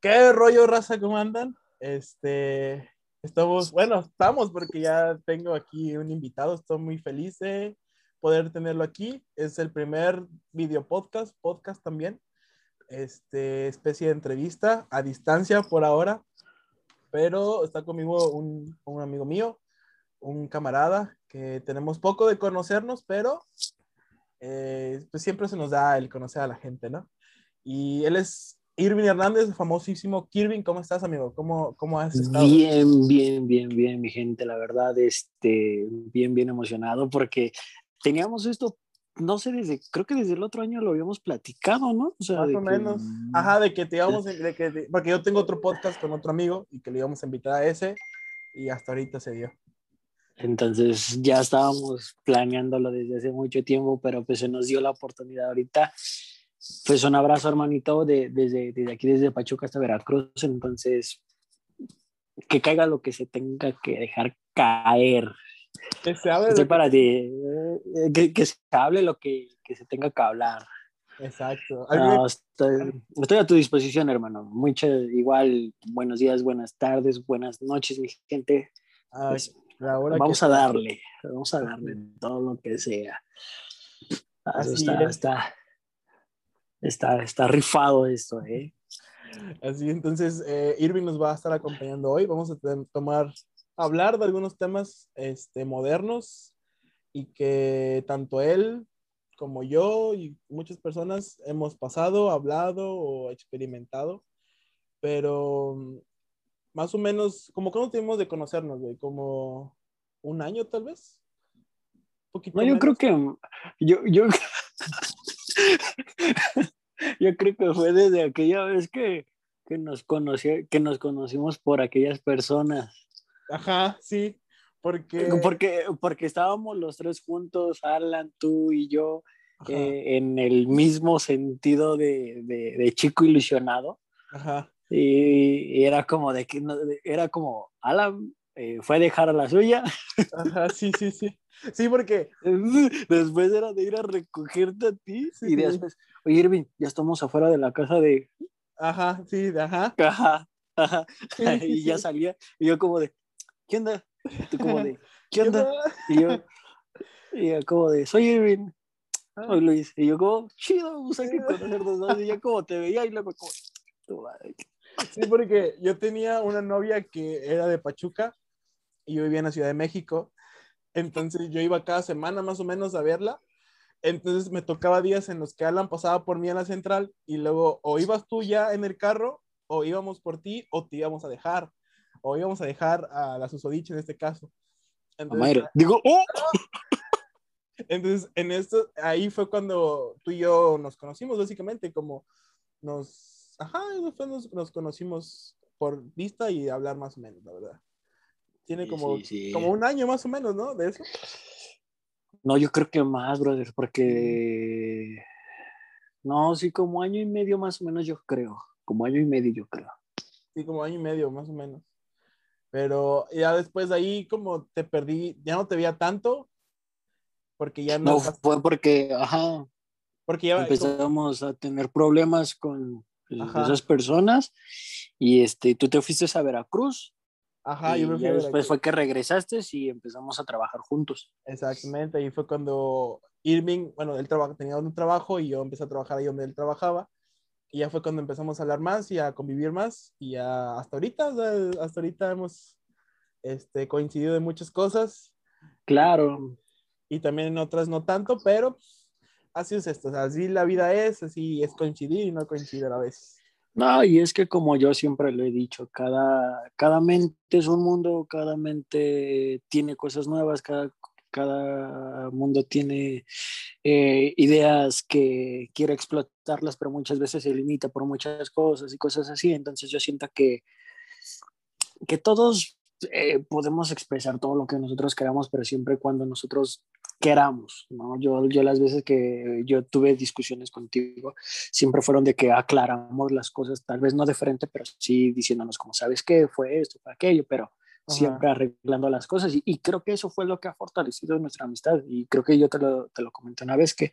¿Qué rollo, raza? ¿Cómo andan? Este, estamos, bueno, estamos porque ya tengo aquí un invitado. Estoy muy feliz de poder tenerlo aquí. Es el primer video podcast, podcast también. Este, especie de entrevista a distancia por ahora. Pero está conmigo un, un amigo mío, un camarada que tenemos poco de conocernos, pero eh, pues siempre se nos da el conocer a la gente, ¿no? Y él es Irving Hernández, famosísimo. Kirvin, ¿cómo estás, amigo? ¿Cómo, ¿Cómo has estado? Bien, bien, bien, bien, mi gente. La verdad, este, bien, bien emocionado porque teníamos esto, no sé, desde, creo que desde el otro año lo habíamos platicado, ¿no? O sea, Más o menos. Ajá, de que te íbamos, de que, porque yo tengo otro podcast con otro amigo y que le íbamos a invitar a ese y hasta ahorita se dio. Entonces ya estábamos planeándolo desde hace mucho tiempo, pero pues se nos dio la oportunidad ahorita. Pues un abrazo, hermanito, de, desde, desde aquí, desde Pachuca hasta Veracruz. Entonces, que caiga lo que se tenga que dejar caer. Que se hable. para ti. Eh, que, que, se hable lo que, que, se tenga que hablar. Exacto. No, estoy, estoy, a tu disposición, hermano. Mucho, igual, buenos días, buenas tardes, buenas noches, mi gente. Pues, vamos a darle, vamos a darle todo lo que sea. Así está, está, está, está, rifado esto, ¿eh? Así, entonces, eh, Irving nos va a estar acompañando hoy. Vamos a tomar, hablar de algunos temas este, modernos y que tanto él como yo y muchas personas hemos pasado, hablado o experimentado, pero más o menos, como cuando tenemos de conocernos, güey, como un año tal vez. no, yo creo que yo, yo, yo creo que fue desde aquella vez que, que nos conocí, que nos conocimos por aquellas personas. Ajá, sí, porque... porque porque estábamos los tres juntos, Alan, tú y yo, eh, en el mismo sentido de, de, de chico ilusionado. Ajá. Y, era como de que era como Alan eh, fue a dejar a la suya. Ajá, sí, sí, sí. Sí, porque después era de ir a recogerte a ti y después, oye Irving, ya estamos afuera de la casa de... Ajá, sí, ajá. Ajá, ajá. y ya salía y yo como de, ¿qué onda? Tú como de, ¿qué onda? Y yo, y yo como de, soy Irving. Ah. Soy Luis. Y yo como, chido, o sea, que conocernos más. Y ya como te veía y luego como, Sí, porque yo tenía una novia que era de Pachuca y yo vivía en la Ciudad de México. Entonces yo iba cada semana más o menos a verla. Entonces me tocaba días en los que Alan pasaba por mí a la central y luego o ibas tú ya en el carro o íbamos por ti o te íbamos a dejar o íbamos a dejar a la susodicha en este caso. Entonces, digo, ¡oh! Entonces, en esto, ahí fue cuando tú y yo nos conocimos, básicamente, como nos ajá, nos, nos conocimos por vista y hablar más o menos, la verdad. Tiene como, como un año más o menos, ¿no? De eso. No, yo creo que más, brother, porque... No, sí, como año y medio más o menos, yo creo. Como año y medio, yo creo. Sí, como año y medio, más o menos. Pero ya después de ahí, como te perdí, ya no te veía tanto, porque ya no... No, fue porque, ajá, porque ya empezamos a tener problemas con, esas personas y este, tú te fuiste a Veracruz. Ajá, y yo después fue que regresaste y empezamos a trabajar juntos. Exactamente, y fue cuando Irving, bueno, él tenía un trabajo y yo empecé a trabajar ahí donde él trabajaba. Y ya fue cuando empezamos a hablar más y a convivir más. Y hasta ahorita, hasta ahorita hemos este, coincidido en muchas cosas. Claro. Y también en otras no tanto, pero así es esto, así la vida es, así es coincidir y no coincidir a vez. No, y es que como yo siempre lo he dicho, cada, cada mente es un mundo, cada mente tiene cosas nuevas, cada, cada mundo tiene eh, ideas que quiere explotarlas, pero muchas veces se limita por muchas cosas y cosas así. Entonces yo siento que, que todos eh, podemos expresar todo lo que nosotros queramos, pero siempre cuando nosotros queramos, ¿no? Yo, yo las veces que yo tuve discusiones contigo, siempre fueron de que aclaramos las cosas, tal vez no de frente, pero sí diciéndonos como, ¿sabes qué? Fue esto, fue aquello, pero siempre arreglando las cosas y, y, creo que eso fue lo que ha fortalecido nuestra amistad y creo que yo te lo, te lo comenté una vez que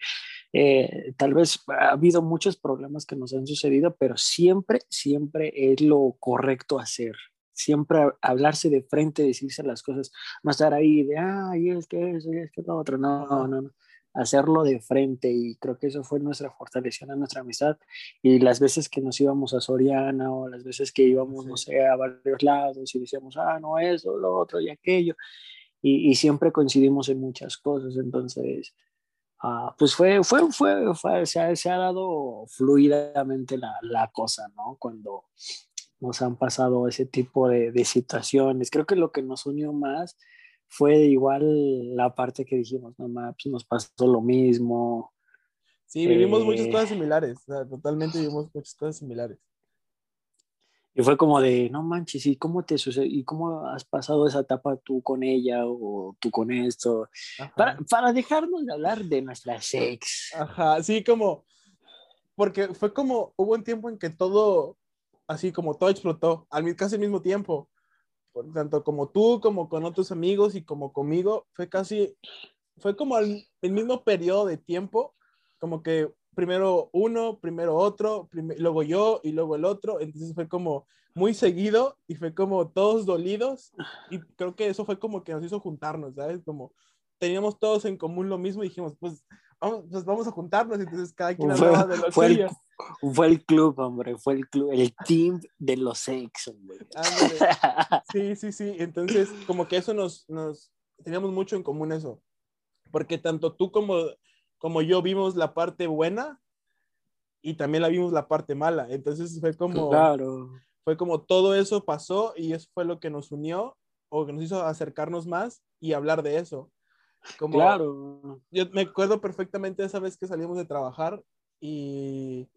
eh, tal vez ha habido muchos problemas que nos han sucedido, pero siempre, siempre es lo correcto hacer. Siempre hablarse de frente, decirse las cosas, no estar ahí de, ay, es que eso, es que lo otro. No, no, no. Hacerlo de frente y creo que eso fue nuestra fortaleza, nuestra amistad. Y las veces que nos íbamos a Soriana o las veces que íbamos, no sé, a varios lados y decíamos, ah, no, eso, lo otro y aquello. Y, y siempre coincidimos en muchas cosas. Entonces, Ah, pues fue, fue, fue, fue se, ha, se, ha, dado fluidamente la, la, cosa, ¿no? Cuando nos han pasado ese tipo de, de, situaciones. Creo que lo que nos unió más fue igual la parte que dijimos, no, pues nos pasó lo mismo. Sí, vivimos eh, muchas cosas similares, o sea, totalmente vivimos muchas cosas similares. Y fue como de, no manches, ¿y cómo te sucede? ¿Y cómo has pasado esa etapa tú con ella o tú con esto? Para, para, dejarnos de hablar de nuestra sex. Ajá, sí, como, porque fue como, hubo un tiempo en que todo, así como todo explotó, al casi al mismo tiempo. Por tanto, como tú, como con otros amigos y como conmigo, fue casi, fue como el, mismo periodo de tiempo, como que primero uno, primero otro, luego yo y luego el otro. Entonces fue como muy seguido y fue como todos dolidos. Y creo que eso fue como que nos hizo juntarnos, ¿sabes? Como teníamos todos en común lo mismo y dijimos, pues vamos, pues vamos a juntarnos. Entonces cada quien hablaba de lo fue El, fue el club, hombre, fue el club, el team de los ex, hombre. Sí, sí, sí. Entonces, como que eso nos, nos, teníamos mucho en común eso. Porque tanto tú como como yo vimos la parte buena y también la vimos la parte mala. Entonces fue como, claro. fue como todo eso pasó y eso fue lo que nos unió o que nos hizo acercarnos más y hablar de eso. Como, claro. Yo me acuerdo perfectamente esa vez que salimos de trabajar y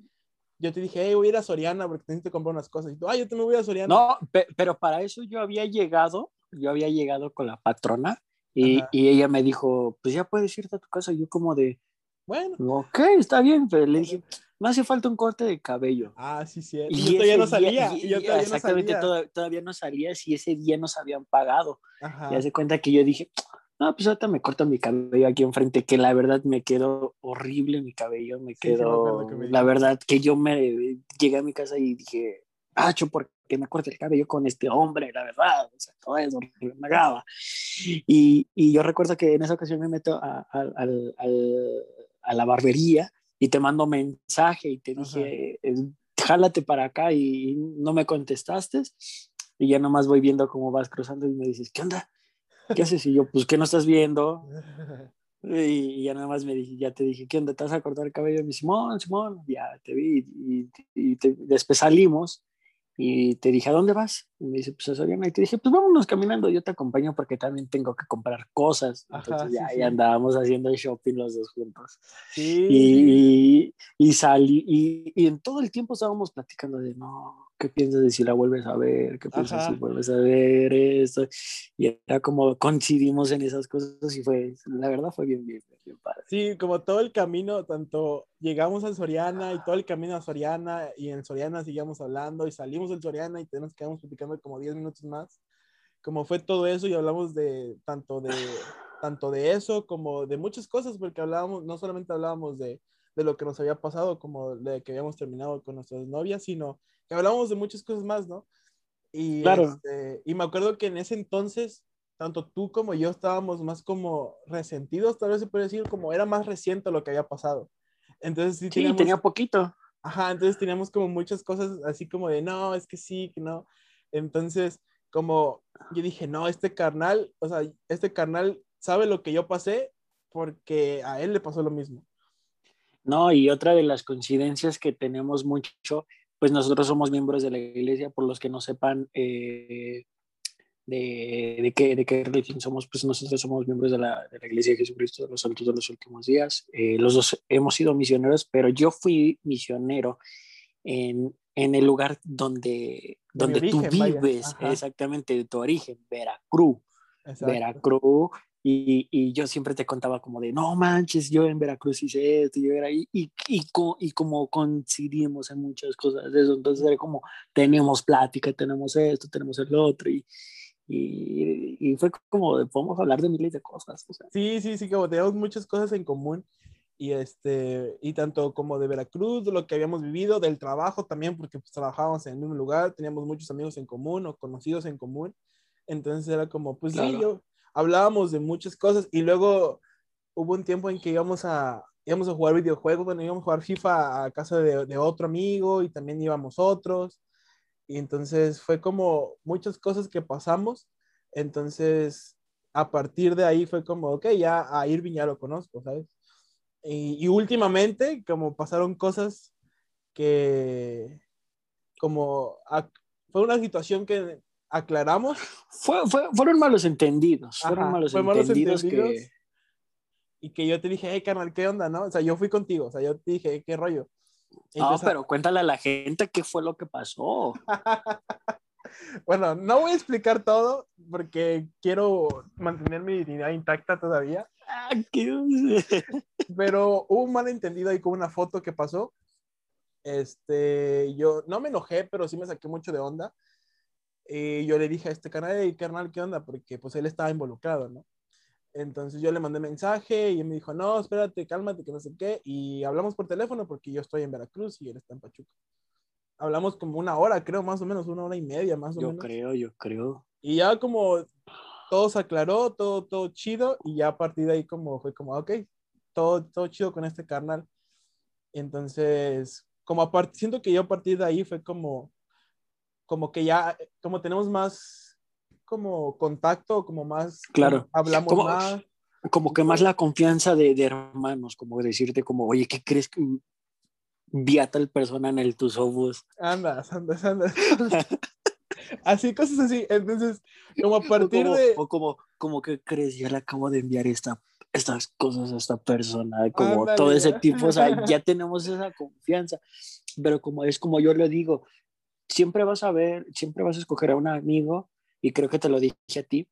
yo te dije, hey, voy a ir a Soriana porque necesito comprar unas cosas. Y tú, ay, yo también voy a Soriana. No, pero para eso yo había llegado, yo había llegado con la patrona y, y, ella me dijo, pues ya puedes irte a tu casa. Y yo como de, bueno. Ok, está bien, pero le dije, no hace falta un corte de cabello. Ah, sí, sí. Y, yo todavía no salía. Y, yo todavía exactamente, no salía. Todavía, no salía si ese día nos habían pagado. Ajá. Y hace cuenta que yo dije, no, pues ahorita me corto mi cabello aquí enfrente, que la verdad me quedó horrible mi cabello, me quedó, la verdad que yo me llegué a mi casa y dije, Acho, ¿por qué me corte el cabello con este hombre? La verdad, o sea, todo eso me graba. Y, y yo recuerdo que en esa ocasión me meto al, al a la barbería y te mando mensaje y te dije, jálate para acá y no me contestaste. Y ya nomás voy viendo cómo vas cruzando y me dices, ¿qué onda? ¿Qué haces? Y yo, pues, ¿qué no estás viendo? Y ya nada más me dije, ya te dije, ¿qué onda? ¿Te vas a cortar el cabello? Y me Simón, Simón, ya te vi. Y, y después salimos y te dije, ¿a dónde vas? Y me dice, pues a Soriana. Y te dije, pues vámonos caminando, yo te acompaño porque también tengo que comprar cosas. Entonces ya, sí, andábamos haciendo el shopping los dos juntos. Sí. Y, y, salí, y, y, en todo el tiempo estábamos platicando de, no, ¿qué piensas de si la vuelves a ver? ¿Qué piensas si vuelves a ver esto? Y era como coincidimos en esas cosas y fue, la verdad fue bien, bien, bien padre. Sí, como todo el camino, tanto llegamos a Soriana y todo el camino a Soriana y en Soriana seguíamos hablando y salimos del Soriana y nos quedamos platicando como 10 minutos más. Como fue todo eso y hablamos de tanto de tanto de eso como de muchas cosas porque hablábamos, no solamente hablábamos de, de lo que nos había pasado como de que habíamos terminado con nuestras novias, sino que hablábamos de muchas cosas más, ¿no? Y, claro. Este, y me acuerdo que en ese entonces, tanto tú como yo estábamos más como resentidos, tal vez se puede decir, como era más reciente lo que había pasado. Entonces sí, sí tenía poquito. Ajá, entonces teníamos como muchas cosas así como de, no, es que sí, que no. Entonces, como yo dije, no, este carnal, o sea, este carnal sabe lo que yo pasé porque a él le pasó lo mismo. No, y otra de las coincidencias que tenemos mucho pues nosotros somos miembros de la iglesia, por los que no sepan eh, de, de, qué, de qué religión somos, pues nosotros somos miembros de la, de la iglesia de Jesucristo de los Santos de los Últimos Días. Eh, los dos hemos sido misioneros, pero yo fui misionero en, en el lugar donde, donde tú vives, exactamente, de tu origen, Veracruz. Veracruz, y, y, yo siempre te contaba como de, no manches, yo en Veracruz hice esto, yo era ahí, y, y, y, como coincidimos en muchas cosas de eso, entonces era como, tenemos plática, tenemos esto, tenemos el otro, y, y, fue como, de, podemos hablar de miles de cosas. Sí, sí, sí, como tenemos muchas cosas en común, y este, y tanto como de Veracruz, de lo que habíamos vivido, del trabajo también, porque pues, trabajábamos en un lugar, teníamos muchos amigos en común o conocidos en común, entonces era como, pues sí, yo, hablábamos de muchas cosas y luego hubo un tiempo en que íbamos a, íbamos a jugar videojuegos, bueno, íbamos a jugar FIFA a casa de, otro amigo y también íbamos otros, y entonces fue como muchas cosas que pasamos, entonces a partir de ahí fue como, ok, ya a Irving ya lo conozco, ¿sabes? Y, últimamente, como pasaron cosas que, como, fue una situación que aclaramos. Fue, fueron malos entendidos, fueron malos, entendidos, que... Y que yo te dije, hey, carnal, ¿qué onda, no? O sea, yo fui contigo, o sea, yo te dije, ¿qué rollo? no, pero cuéntale a la gente qué fue lo que pasó. bueno, no voy a explicar todo porque quiero mantener mi dignidad intacta todavía. Ah, Pero hubo un malentendido ahí con una foto que pasó. Este, yo no me enojé, pero sí me saqué mucho de onda. Y yo le dije a este canal, hey, carnal, ¿qué onda? Porque pues él estaba involucrado, ¿no? Entonces yo le mandé mensaje y él me dijo, no, espérate, cálmate, que no sé qué. Y hablamos por teléfono porque yo estoy en Veracruz y él está en Pachuca. Hablamos como una hora, creo, más o menos, una hora y media, más o menos. Yo creo, yo creo. Y ya como todo se aclaró, todo, todo chido, y ya a partir de ahí como fue como, ok, todo, todo chido con este carnal. Entonces, como a siento que yo a partir de ahí fue como, como que ya, como tenemos más, como contacto, como más, claro, hablamos como, más. Como que más la confianza de, de hermanos, como decirte como, oye, ¿qué crees que viata el persona en el tus ojos? Andas, andas, andas. así, cosas así. Entonces, como a partir de... O como, como que crees, ya le acabo de enviar esta, estas cosas a esta persona, como todo ese tipo, o sea, ya tenemos esa confianza, pero como es como yo lo digo, siempre vas a ver, siempre vas a escoger a un amigo, y creo que te lo dije a ti,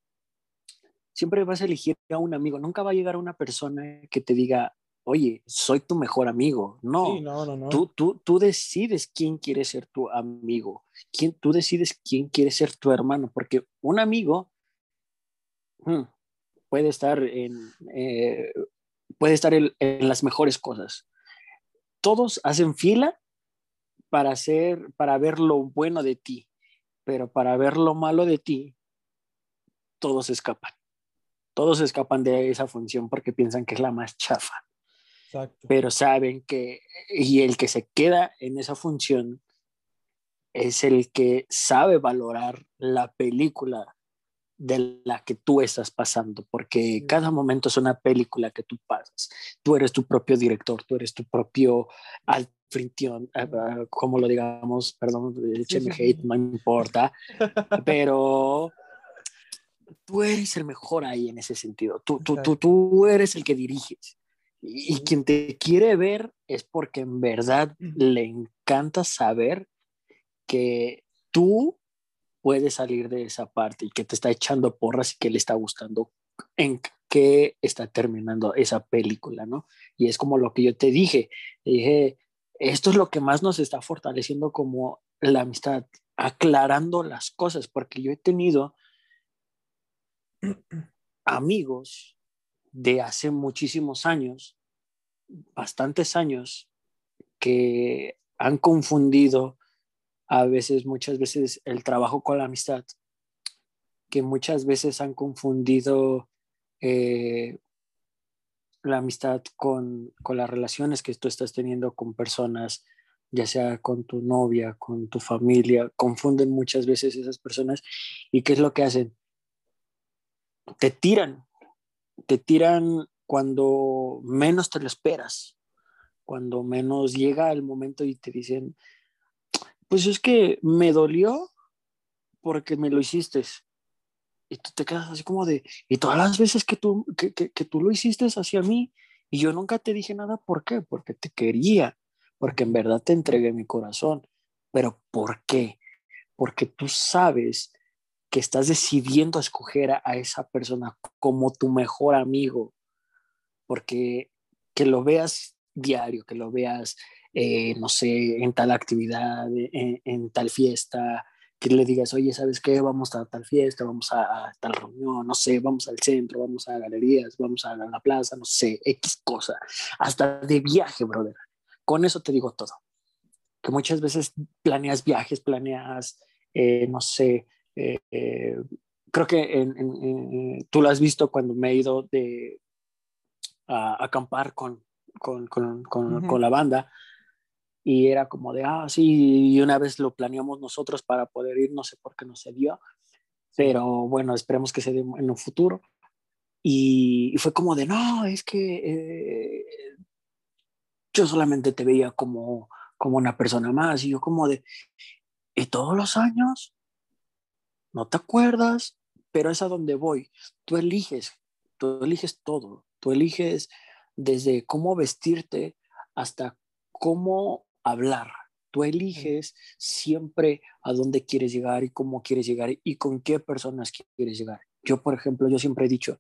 siempre vas a elegir a un amigo, nunca va a llegar una persona que te diga, oye, soy tu mejor amigo. No, no, no, no. Tú, tú, tú, decides quién quiere ser tu amigo, quién, tú decides quién quiere ser tu hermano, porque un amigo hmm, puede estar en, eh, puede estar en, las mejores cosas. Todos hacen fila para, hacer, para ver lo bueno de ti, pero para ver lo malo de ti, todos escapan. Todos escapan de esa función porque piensan que es la más chafa. Pero saben que, y el que se queda en esa función es el que sabe valorar la película de la que tú estás pasando, porque cada momento es una película que tú pasas. Tú eres tu propio director, tú eres tu propio alfrintión, eh, eh, como lo digamos, perdón, écheme hate, no importa, pero tú eres el mejor ahí en ese sentido. Tú, tú, tú, tú eres el que diriges. Y, quien te quiere ver es porque en verdad le encanta saber que tú puedes salir de esa parte y que te está echando porras y que le está gustando en qué está terminando esa película, ¿no? Y es como lo que yo te dije, dije, esto es lo que más nos está fortaleciendo como la amistad, aclarando las cosas, porque yo he tenido amigos de hace muchísimos años bastantes años que han confundido a veces, muchas veces, el trabajo con la amistad, que muchas veces han confundido eh, la amistad con, con, las relaciones que tú estás teniendo con personas, ya sea con tu novia, con tu familia, confunden muchas veces esas personas y ¿qué es lo que hacen? Te tiran, te tiran cuando menos te lo esperas, cuando menos llega el momento y te dicen, pues es que me dolió porque me lo hiciste. Y tú te quedas así como de, y todas las veces que tú, que, tú lo hiciste hacia mí y yo nunca te dije nada, ¿por qué? Porque te quería, porque en verdad te entregué mi corazón. Pero ¿por qué? Porque tú sabes que estás decidiendo escoger a esa persona como tu mejor amigo, porque que lo veas diario, que lo veas, eh, no sé, en tal actividad, en, tal fiesta, que le digas, oye, ¿sabes qué? Vamos a tal fiesta, vamos a, tal reunión, no sé, vamos al centro, vamos a galerías, vamos a la plaza, no sé, X cosa, hasta de viaje, brother. Con eso te digo todo. Que muchas veces planeas viajes, planeas, eh, no sé, eh, eh, creo que tú lo has visto cuando me he ido de a, acampar con, con, con, con la banda y era como de, ah, sí, y una vez lo planeamos nosotros para poder ir, no sé por qué no se dio, pero bueno, esperemos que se dé en un futuro. Y, fue como de, no, es que eh, yo solamente te veía como, como una persona más, y yo como de, ¿y todos los años? ¿No te acuerdas? Pero es a donde voy. Tú eliges, tú eliges todo, tú eliges desde cómo vestirte hasta cómo hablar. Tú eliges siempre a dónde quieres llegar y cómo quieres llegar y con qué personas quieres llegar. Yo, por ejemplo, yo siempre he dicho,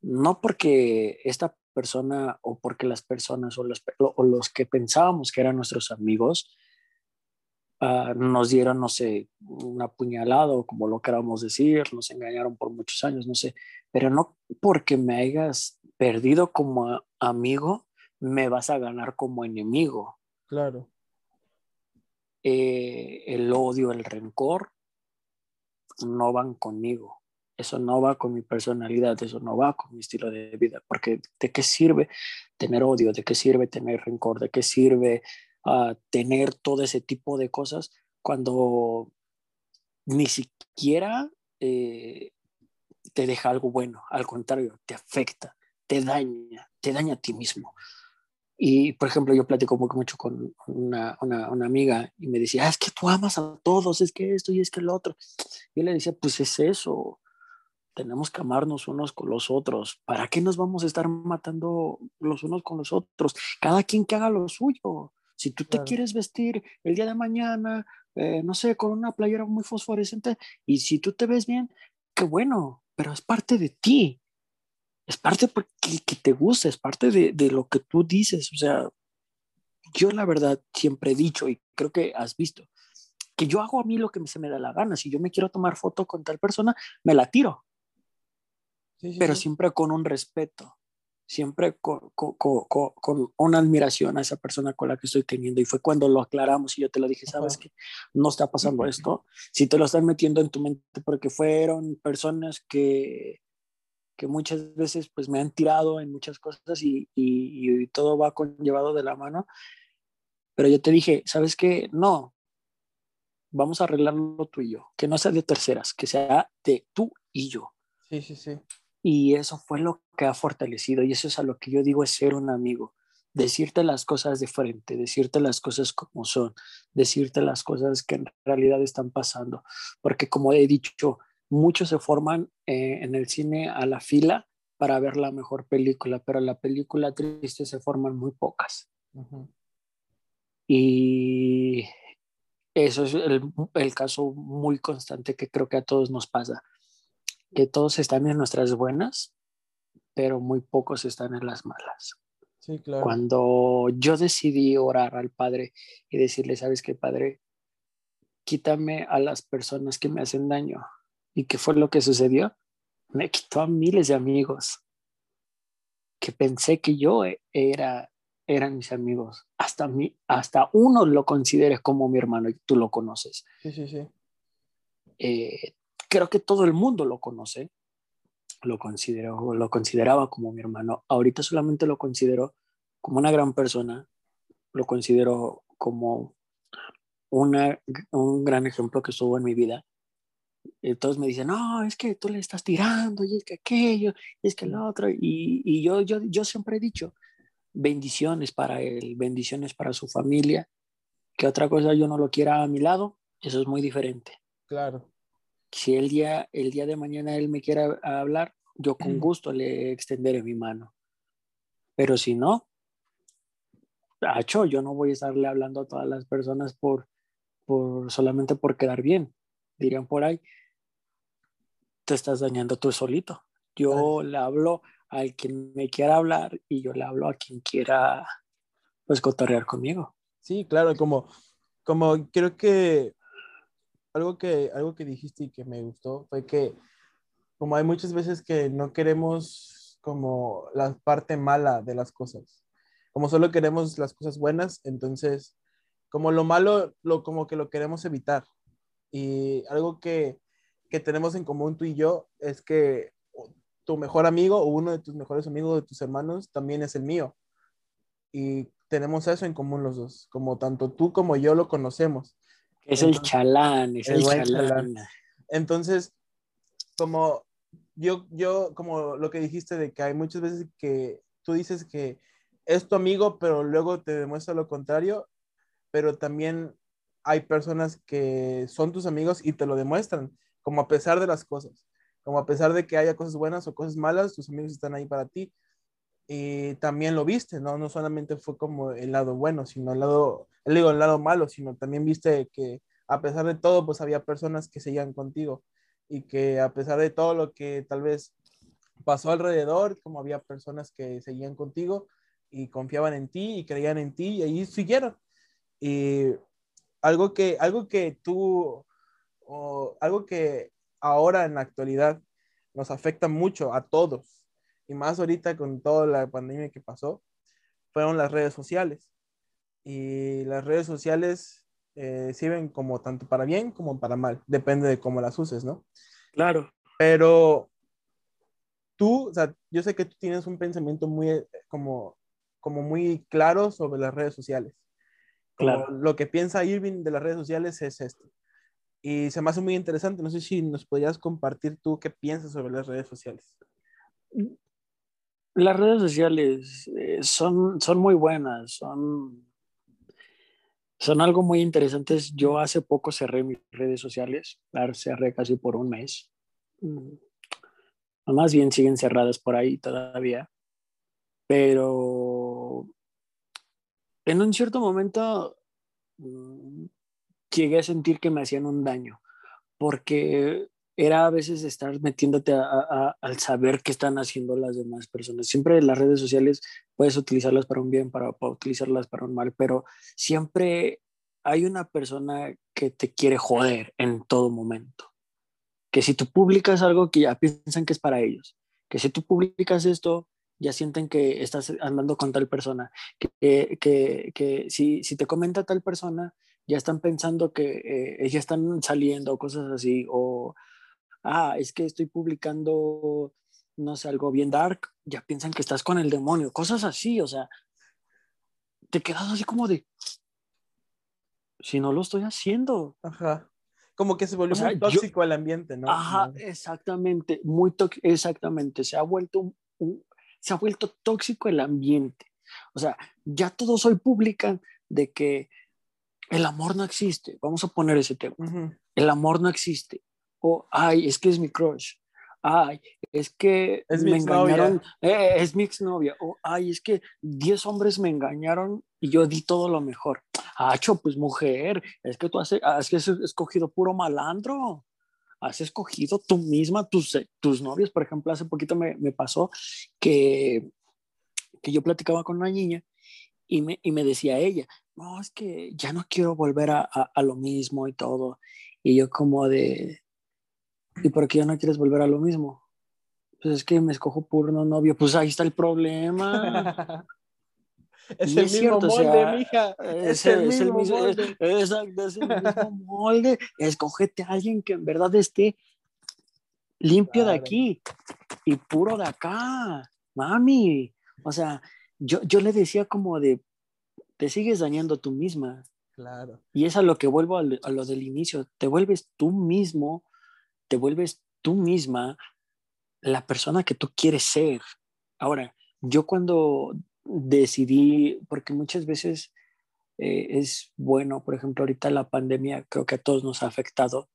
no porque esta persona o porque las personas o los, o los que pensábamos que eran nuestros amigos uh, nos dieron, no sé, un apuñalado, como lo queramos decir, nos engañaron por muchos años, no sé, pero no porque me hayas perdido como amigo, me vas a ganar como enemigo. Claro. Eh, el odio, el rencor, no van conmigo. Eso no va con mi personalidad, eso no va con mi estilo de vida, porque ¿de qué sirve tener odio? ¿De qué sirve tener rencor? ¿De qué sirve uh, tener todo ese tipo de cosas cuando ni siquiera eh, te deja algo bueno? Al contrario, te afecta, te daña, te daña a ti mismo. Y, por ejemplo, yo platico mucho con una, una, una, amiga y me decía, ah, es que tú amas a todos, es que esto y es que el otro. Y yo le decía, pues es eso, tenemos que amarnos unos con los otros. ¿Para qué nos vamos a estar matando los unos con los otros? Cada quien que haga lo suyo. Si tú te quieres vestir el día de mañana, eh, no sé, con una playera muy fosforescente, y si tú te ves bien, qué bueno, pero es parte de ti es parte porque que te gusta, es parte de, de, lo que tú dices. O sea, yo la verdad siempre he dicho y creo que has visto que yo hago a mí lo que se me da la gana. Si yo me quiero tomar foto con tal persona, me la tiro. pero siempre con un respeto, siempre con, con, con, con, una admiración a esa persona con la que estoy teniendo. Y fue cuando lo aclaramos y yo te lo dije, sabes que no está pasando esto. Si te lo están metiendo en tu mente porque fueron personas que que muchas veces pues me han tirado en muchas cosas y, y, todo va conllevado de la mano. Pero yo te dije, ¿sabes qué? No, vamos a arreglarlo tú y yo, que no sea de terceras, que sea de tú y yo. Sí, sí, sí. Y eso fue lo que ha fortalecido y eso es a lo que yo digo es ser un amigo. Decirte las cosas de frente, decirte las cosas como son, decirte las cosas que en realidad están pasando. Porque como he dicho, muchos se forman eh, en el cine a la fila para ver la mejor película, pero la película triste se forman muy pocas. Y eso es el, el, caso muy constante que creo que a todos nos pasa, que todos están en nuestras buenas, pero muy pocos están en las malas. Sí, claro. Cuando yo decidí orar al Padre y decirle, ¿sabes qué, Padre? Quítame a las personas que me hacen daño ¿Y qué fue lo que sucedió? Me quitó a miles de amigos que pensé que yo e, era, eran mis amigos. Hasta, mí, hasta uno lo consideres como mi hermano y tú lo conoces. Sí, sí, sí. Eh, creo que todo el mundo lo conoce. Lo, considero, lo consideraba como mi hermano. Ahorita solamente lo considero como una gran persona. Lo considero como una, un gran ejemplo que estuvo en mi vida todos me dicen, no, es que tú le estás tirando, y es que aquello, y es que el otro. Y, y yo, yo, yo siempre he dicho, bendiciones para él, bendiciones para su familia. Que otra cosa yo no lo quiera a mi lado, eso es muy diferente. Claro. Si el día, el día de mañana él me quiera hablar, yo con gusto le extenderé mi mano. Pero si no, yo no voy a estarle hablando a todas las personas por, por solamente por quedar bien dirían por ahí, te estás dañando tú solito. Yo le hablo al que me quiera hablar y yo le hablo a quien quiera, pues, cotorrear conmigo. Sí, claro, como, como creo que algo que, algo que dijiste y que me gustó fue que como hay muchas veces que no queremos como la parte mala de las cosas, como solo queremos las cosas buenas, entonces como lo malo, lo, como que lo queremos evitar. Y algo que, que tenemos en común tú y yo es que tu mejor amigo o uno de tus mejores amigos de tus hermanos también es el mío. Y tenemos eso en común los dos, como tanto tú como yo lo conocemos. Es el chalán, es el, chalán. Entonces, como yo, yo, como lo que dijiste de que hay muchas veces que tú dices que es tu amigo, pero luego te demuestra lo contrario, pero también hay personas que son tus amigos y te lo demuestran, como a pesar de las cosas, como a pesar de que haya cosas buenas o cosas malas, tus amigos están ahí para ti. Y también lo viste, ¿no? No solamente fue como el lado bueno, sino el lado, digo, el lado malo, sino también viste que a pesar de todo, pues había personas que seguían contigo y que a pesar de todo lo que tal vez pasó alrededor, como había personas que seguían contigo y confiaban en ti y creían en ti y ahí siguieron. Y algo que, algo que tú, o algo que ahora en la actualidad nos afecta mucho a todos, y más ahorita con toda la pandemia que pasó, fueron las redes sociales. Y las redes sociales eh, sirven como tanto para bien como para mal, depende de cómo las uses, ¿no? Claro. Pero tú, o sea, yo sé que tú tienes un pensamiento muy, eh, como, como muy claro sobre las redes sociales. claro. Lo que piensa Irving de las redes sociales es esto. Y se me hace muy interesante. No sé si nos podrías compartir tú qué piensas sobre las redes sociales. Las redes sociales eh, son, son muy buenas, son son algo muy interesantes. Yo hace poco cerré mis redes sociales, cerré casi por un mes. Mm, más bien siguen cerradas por ahí todavía. Pero en un cierto momento mm, llegué a sentir que me hacían un daño, porque era a veces estar metiéndote al saber qué están haciendo las demás personas. Siempre las redes sociales puedes utilizarlas para un bien, para, para, utilizarlas para un mal, pero siempre hay una persona que te quiere joder en todo momento. Que si tú publicas algo que ya piensan que es para ellos, que si tú publicas esto, ya sienten que estás andando con tal persona, que, que, que si, si te comenta tal persona, ya están pensando que eh, ya están saliendo, cosas así, o ah, es que estoy publicando, no sé, algo bien dark, ya piensan que estás con el demonio, cosas así, o sea, te quedas así como de, si no lo estoy haciendo. Ajá. Como que se volvió muy tóxico el ambiente, ¿no? Ajá, exactamente, muy tóxico, exactamente, se ha vuelto se ha vuelto tóxico el ambiente. O sea, ya todos hoy publican de que el amor no existe. Vamos a poner ese tema. El amor no existe o ay, es que es mi crush, ay, es que es me engañaron, eh, es mi exnovia, o ay, es que 10 hombres me engañaron y yo di todo lo mejor. Hacho, pues mujer, es que tú has, has escogido puro malandro. Has escogido tú misma tus, tus novios. Por ejemplo, hace poquito me, me pasó que, que yo platicaba con una niña y me, y me decía ella, no, es que ya no quiero volver a, a, a, lo mismo y todo. Y yo como de, ¿Y por qué ya no quieres volver a lo mismo? Pues es que me escojo puro novio. Pues ahí está el problema. es, el mismo molde, mija. Es, el, mismo molde. exacto, es el mismo molde. Escógete a alguien que en verdad esté limpio de aquí y puro de acá. Mami. O sea, yo, yo le decía como de, te sigues dañando tú misma. Claro. Y es a lo que vuelvo a lo del inicio. Te vuelves tú mismo te vuelves tú misma la persona que tú quieres ser. Ahora, yo cuando decidí, porque muchas veces eh, es bueno, por ejemplo, ahorita la pandemia creo que a todos nos ha afectado.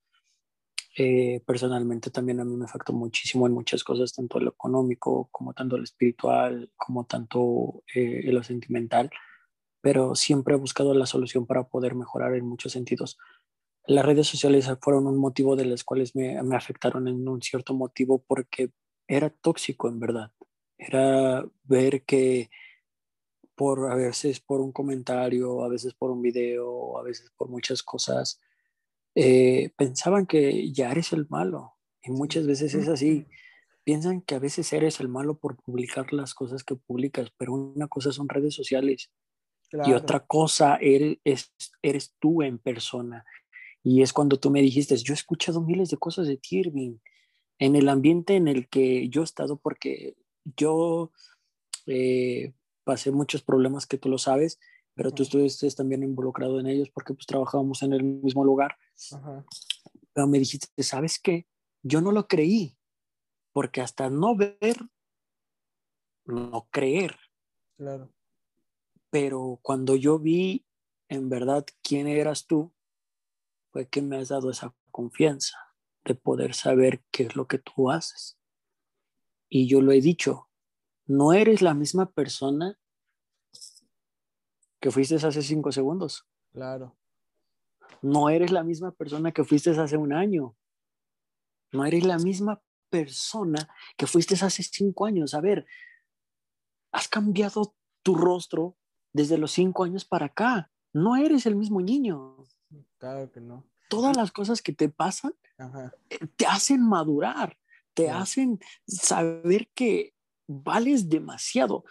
Eh, personalmente también a mí me afectó muchísimo en muchas cosas, tanto lo económico como tanto lo espiritual, como tanto eh, lo sentimental, pero siempre he buscado la solución para poder mejorar en muchos sentidos las redes sociales fueron un motivo de las cuales me, me, afectaron en un cierto motivo porque era tóxico en verdad. Era ver que por a veces por un comentario, a veces por un video, a veces por muchas cosas, eh, pensaban que ya eres el malo. Y muchas veces es así. Piensan que a veces eres el malo por publicar las cosas que publicas, pero una cosa son redes sociales y otra cosa eres, eres tú en persona. Y es cuando tú me dijiste, yo he escuchado miles de cosas de ti, en el ambiente en el que yo he estado, porque yo eh, pasé muchos problemas que tú lo sabes, pero tú estuviste también involucrado en ellos porque pues trabajábamos en el mismo lugar. Pero me dijiste, ¿sabes qué? Yo no lo creí, porque hasta no ver, no creer. Claro. Pero cuando yo vi en verdad quién eras tú, fue que me has dado esa confianza de poder saber qué es lo que tú haces. Y yo lo he dicho, no eres la misma persona que fuiste hace cinco segundos. Claro. No eres la misma persona que fuiste hace un año. No eres la misma persona que fuiste hace cinco años. A ver, has cambiado tu rostro desde los cinco años para acá. No eres el mismo niño. Claro que no. Todas las cosas que te pasan eh, te hacen madurar, te hacen saber que vales demasiado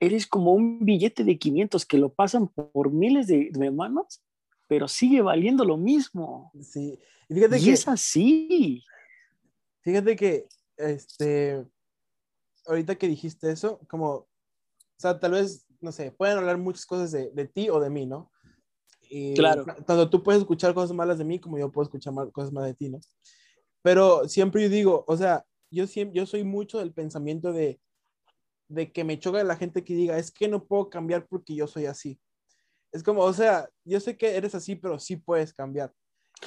eres como un billete de 500 que lo pasan por miles de, manos, pero sigue valiendo lo mismo. Sí, y, fíjate que, es así. Fíjate que, este, ahorita que dijiste eso, como, o sea, tal vez, no sé, pueden hablar muchas cosas de, de ti o de mí, ¿no? Y claro. Tanto tú puedes escuchar cosas malas de mí como yo puedo escuchar cosas malas de ti, ¿no? Pero siempre yo digo, o sea, yo, siempre, yo soy mucho del pensamiento de, de que me choca la gente que diga, es que no puedo cambiar porque yo soy así. Es como, o sea, yo sé que eres así, pero sí puedes cambiar.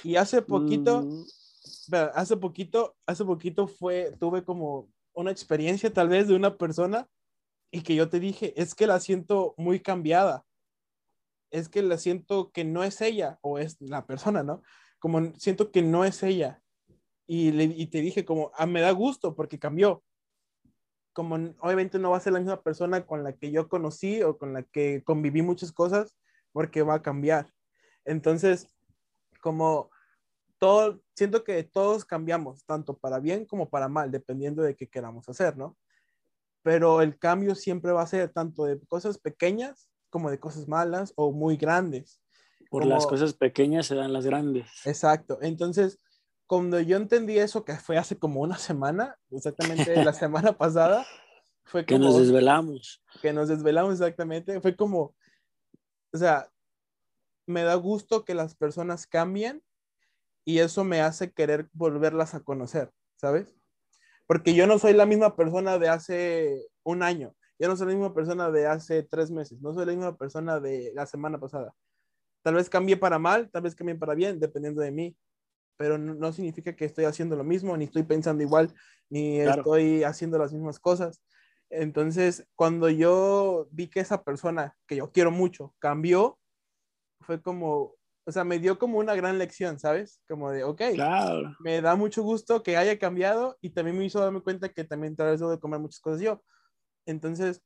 Y hace poquito, mm. hace poquito, hace poquito fue, tuve como una experiencia tal vez de una persona y que yo te dije, es que la siento muy cambiada. Es que la siento que no es ella o es la persona, ¿no? Como siento que no es ella. Y, le, y te dije como, ah, me da gusto porque cambió como obviamente no va a ser la misma persona con la que yo conocí o con la que conviví muchas cosas, porque va a cambiar. Entonces, como todo, siento que todos cambiamos, tanto para bien como para mal, dependiendo de qué queramos hacer, ¿no? Pero el cambio siempre va a ser tanto de cosas pequeñas como de cosas malas o muy grandes. Por las cosas pequeñas se dan las grandes. Exacto. Entonces, cuando yo entendí eso, que fue hace como una semana, exactamente la semana pasada, fue como... Que nos desvelamos. Que nos desvelamos exactamente, fue como, o sea, me da gusto que las personas cambien y eso me hace querer volverlas a conocer, ¿sabes? Porque yo no soy la misma persona de hace un año, yo no soy la misma persona de hace tres meses, no soy la misma persona de la semana pasada. Tal vez cambie para mal, tal vez cambie para bien, dependiendo de mí pero no, significa que estoy haciendo lo mismo, ni estoy pensando igual, ni estoy haciendo las mismas cosas. Entonces, cuando yo vi que esa persona, que yo quiero mucho, cambió, fue como, o sea, me dio como una gran lección, ¿sabes? Como de, ok, me da mucho gusto que haya cambiado y también me hizo darme cuenta que también tal vez debo de comer muchas cosas yo. Entonces,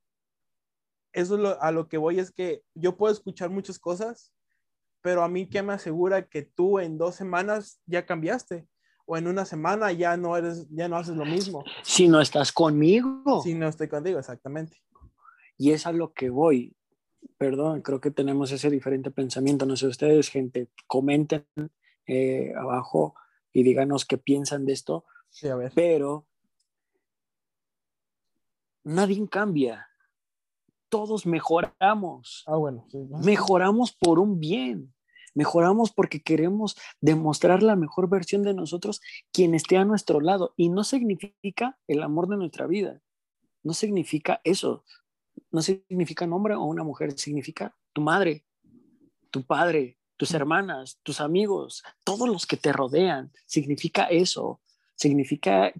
eso lo, a lo que voy es que yo puedo escuchar muchas cosas, pero a mí qué me asegura que tú en dos semanas ya cambiaste o en una semana ya no eres, ya no haces lo mismo. Si no estás conmigo. Si no estoy contigo, exactamente. Y es a lo que voy. Perdón, creo que tenemos ese diferente pensamiento. No sé ustedes, gente, comenten eh, abajo y díganos qué piensan de esto. Sí, a ver. Pero nadie cambia todos mejoramos. Ah, bueno. Mejoramos por un bien. Mejoramos porque queremos demostrar la mejor versión de nosotros quien esté a nuestro lado. Y no significa el amor de nuestra vida. No significa eso. No significa un hombre o una mujer. Significa tu madre, tu padre, tus hermanas, tus amigos, todos los que te rodean. Significa eso. Significa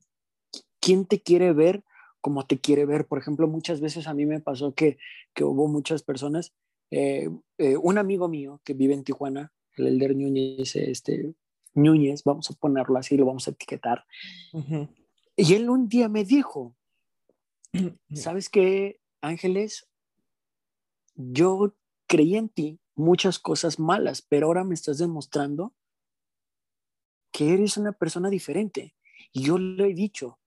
quién te quiere ver como te quiere ver. Por ejemplo, muchas veces a mí me pasó que, que hubo muchas personas, eh, eh, un amigo mío que vive en Tijuana, el Elder Núñez, este, Núñez, vamos a ponerlo así, lo vamos a etiquetar. Y él un día me dijo, ¿sabes qué, Ángeles? Yo creí en ti muchas cosas malas, pero ahora me estás demostrando que eres una persona diferente. Y yo lo he dicho,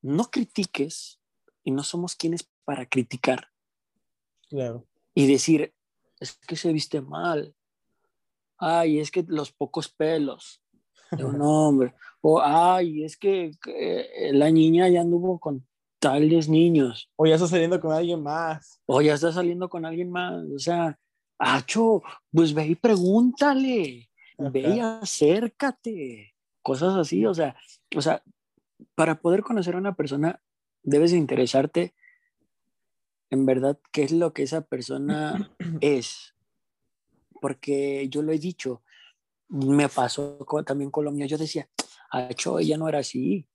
no critiques y no somos quienes para criticar. Claro. Y decir, es que se viste mal. Ay, es que los pocos pelos de un hombre. O, ay, es que eh, la niña ya anduvo con tales niños. O ya está saliendo con alguien más. O ya está saliendo con alguien más. O sea, Acho, pues ve y pregúntale. Ve y acércate. Cosas así, o sea, o sea, para poder conocer a una persona, debes interesarte en verdad qué es lo que esa persona es. Porque yo lo he dicho, me pasó también con lo mío. Yo decía, Acho, ella no era así.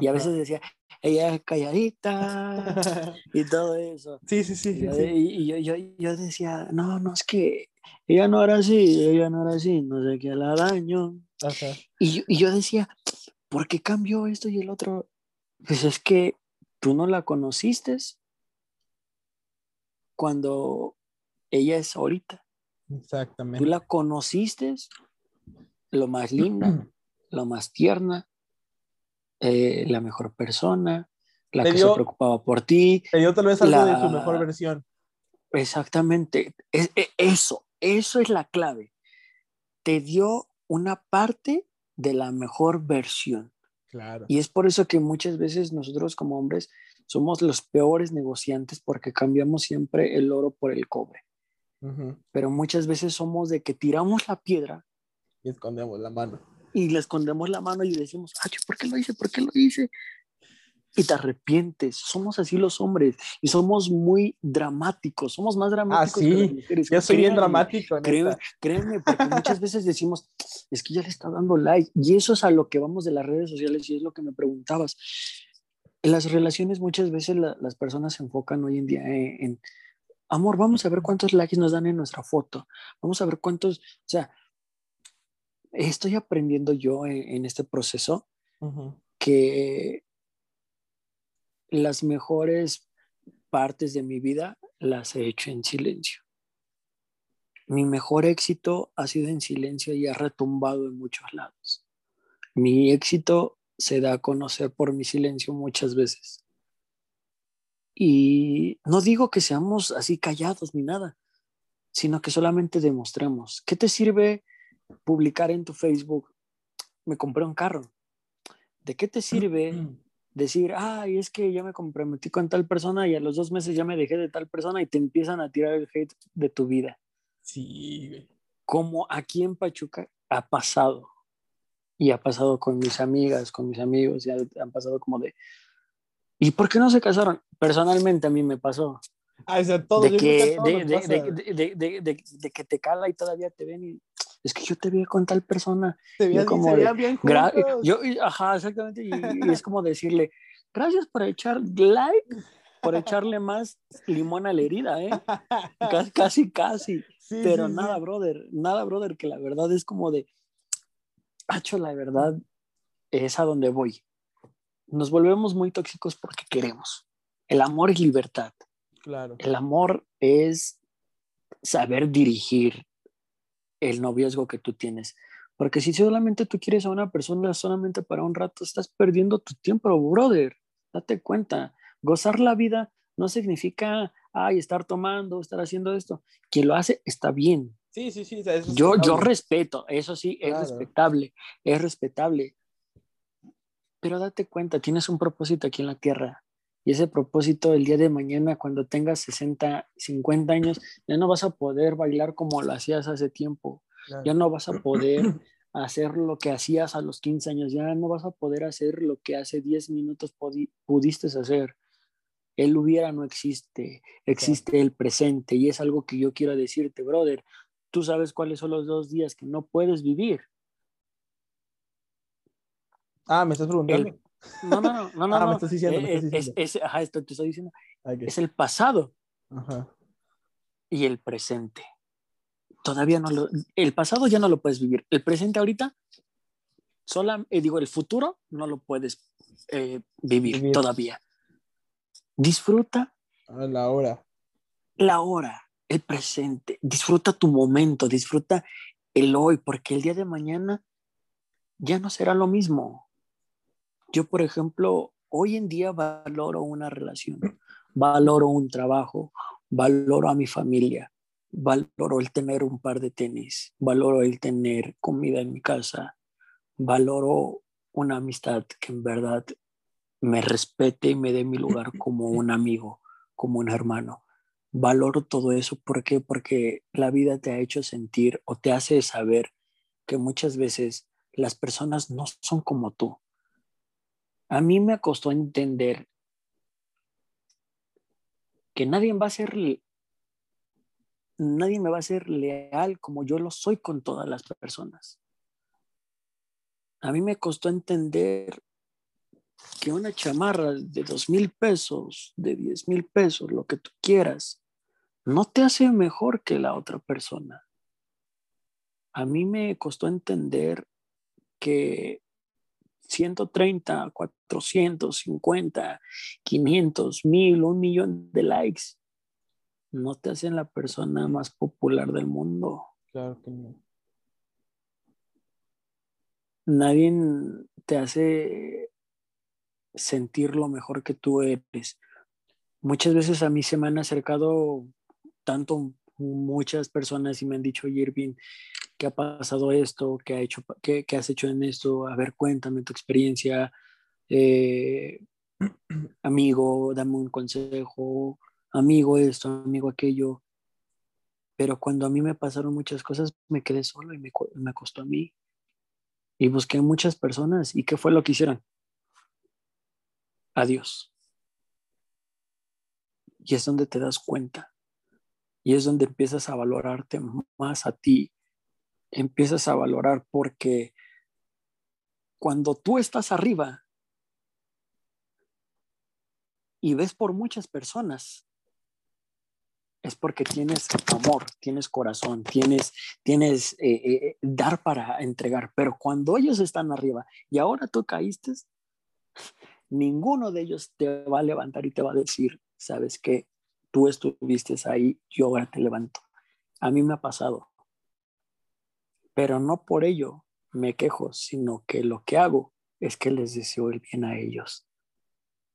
Y a veces decía, ella es calladita y todo eso. Sí, sí, sí. Y, yo, yo, yo, decía, no, no, es que ella no era así, ella no era así, no sé qué la daño. Y, y yo decía, ¿por qué cambió esto y el otro? Pues es que tú no la conociste cuando ella es ahorita. Exactamente. Tú la conociste lo más linda, lo más tierna, eh, la mejor persona, la que se preocupaba por ti. Te dio tal vez algo de su mejor versión. Exactamente. Es, e, eso, eso es la clave. Te dio una parte de la mejor versión. Claro. Y es por eso que muchas veces nosotros como hombres somos los peores negociantes porque cambiamos siempre el oro por el cobre. Pero muchas veces somos de que tiramos la piedra y escondemos la mano. Y le escondemos la mano y decimos, ay, ¿por qué lo hice? ¿Por qué lo hice? y te arrepientes. Somos así los hombres y somos muy dramáticos, somos más dramáticos ah, sí. que las mujeres. Yo soy bien dramático. Créeme, créeme, porque muchas veces decimos, es que ya le está dando like y eso es a lo que vamos de las redes sociales y es lo que me preguntabas. En las relaciones muchas veces las personas se enfocan hoy en día en, amor, vamos a ver cuántos likes nos dan en nuestra foto, vamos a ver cuántos, o sea, estoy aprendiendo yo en, este proceso que las mejores partes de mi vida las he hecho en silencio. Mi mejor éxito ha sido en silencio y ha retumbado en muchos lados. Mi éxito se da a conocer por mi silencio muchas veces. Y no digo que seamos así callados ni nada, sino que solamente demostremos. ¿Qué te sirve publicar en tu Facebook? Me compré un carro. ¿De qué te sirve decir, ay, es que ya me comprometí con tal persona y a los dos meses ya me dejé de tal persona y te empiezan a tirar el hate de tu vida. Sí. Como aquí en Pachuca ha pasado. Y ha pasado con mis amigas, con mis amigos, ya han pasado como de, ¿y por qué no se casaron? Personalmente a mí me pasó. Ah, de, que, de, de, de, que te cala y todavía te ven y es que yo te vi con tal persona. Te vi como bien yo, Ajá, exactamente. Y, es como decirle, gracias por echar like, por echarle más limón a la herida, ¿eh? Casi, casi. Pero nada, brother, nada, brother, que la verdad es como de, hacho, la verdad es a donde voy. Nos volvemos muy tóxicos porque queremos. El amor es libertad. Claro. El amor es saber dirigir, el noviazgo que tú tienes. Porque si solamente tú quieres a una persona solamente para un rato, estás perdiendo tu tiempo, brother. Date cuenta. Gozar la vida no significa, ay, estar tomando, estar haciendo esto. Quien lo hace está bien. Sí, sí, sí. yo, yo respeto, eso sí, es respetable, es respetable. Pero date cuenta, tienes un propósito aquí en la tierra. Y ese propósito el día de mañana, cuando tengas 60, 50 años, ya no vas a poder bailar como lo hacías hace tiempo. Ya no vas a poder hacer lo que hacías a los 15 años. Ya no vas a poder hacer lo que hace 10 minutos pudiste hacer. El hubiera no existe, existe el presente y es algo que yo quiero decirte, brother. Tú sabes cuáles son los dos días que no puedes vivir. Ah, me estás preguntando. No, no, no, no, no. Ah, me estás diciendo, me estás diciendo. Es, es, ajá, esto te estoy diciendo. Es el pasado ajá. y el presente. Todavía no lo. El pasado ya no lo puedes vivir. El presente ahorita, sola, eh, digo, el futuro no lo puedes eh, vivir, todavía. Disfruta. la hora. La hora, el presente. Disfruta tu momento, disfruta el hoy, porque el día de mañana ya no será lo mismo. Yo, por ejemplo, hoy en día valoro una relación, valoro un trabajo, valoro a mi familia, valoro el tener un par de tenis, valoro el tener comida en mi casa, valoro una amistad que en verdad me respete y me dé mi lugar como un amigo, como un hermano. Valoro todo eso. ¿Por qué? Porque la vida te ha hecho sentir o te hace saber que muchas veces las personas no son como tú. A mí me costó entender que nadie va a ser nadie me va a ser leal como yo lo soy con todas las personas. A mí me costó entender que una chamarra de dos mil pesos, de diez mil pesos, lo que tú quieras, no te hace mejor que la otra persona. A mí me costó entender que 130, 450, 500, mil, un millón de likes no te hacen la persona más popular del mundo. Claro que no. Nadie te hace sentir lo mejor que tú eres. Muchas veces a mí se me han acercado tanto muchas personas y me han dicho, Irving, ¿qué ha pasado esto? ¿Qué, ha hecho, qué, has hecho en esto? A ver, cuéntame tu experiencia. Eh, amigo, dame un consejo. Amigo esto, amigo aquello. Pero cuando a mí me pasaron muchas cosas, me quedé solo y me, me costó a mí. Y busqué muchas personas. ¿Y qué fue lo que hicieron? Adiós. Y es donde te das cuenta. Y es donde empiezas a valorarte más a ti. Empiezas a valorar porque cuando tú estás arriba y ves por muchas personas, es porque tienes amor, tienes corazón, tienes, tienes eh, eh, dar para entregar. Pero cuando ellos están arriba y ahora tú caíste, ninguno de ellos te va a levantar y te va a decir, sabes que tú estuviste ahí, yo ahora te levanto. A mí me ha pasado. Pero no por ello me quejo, sino que lo que hago es que les deseo el bien a ellos.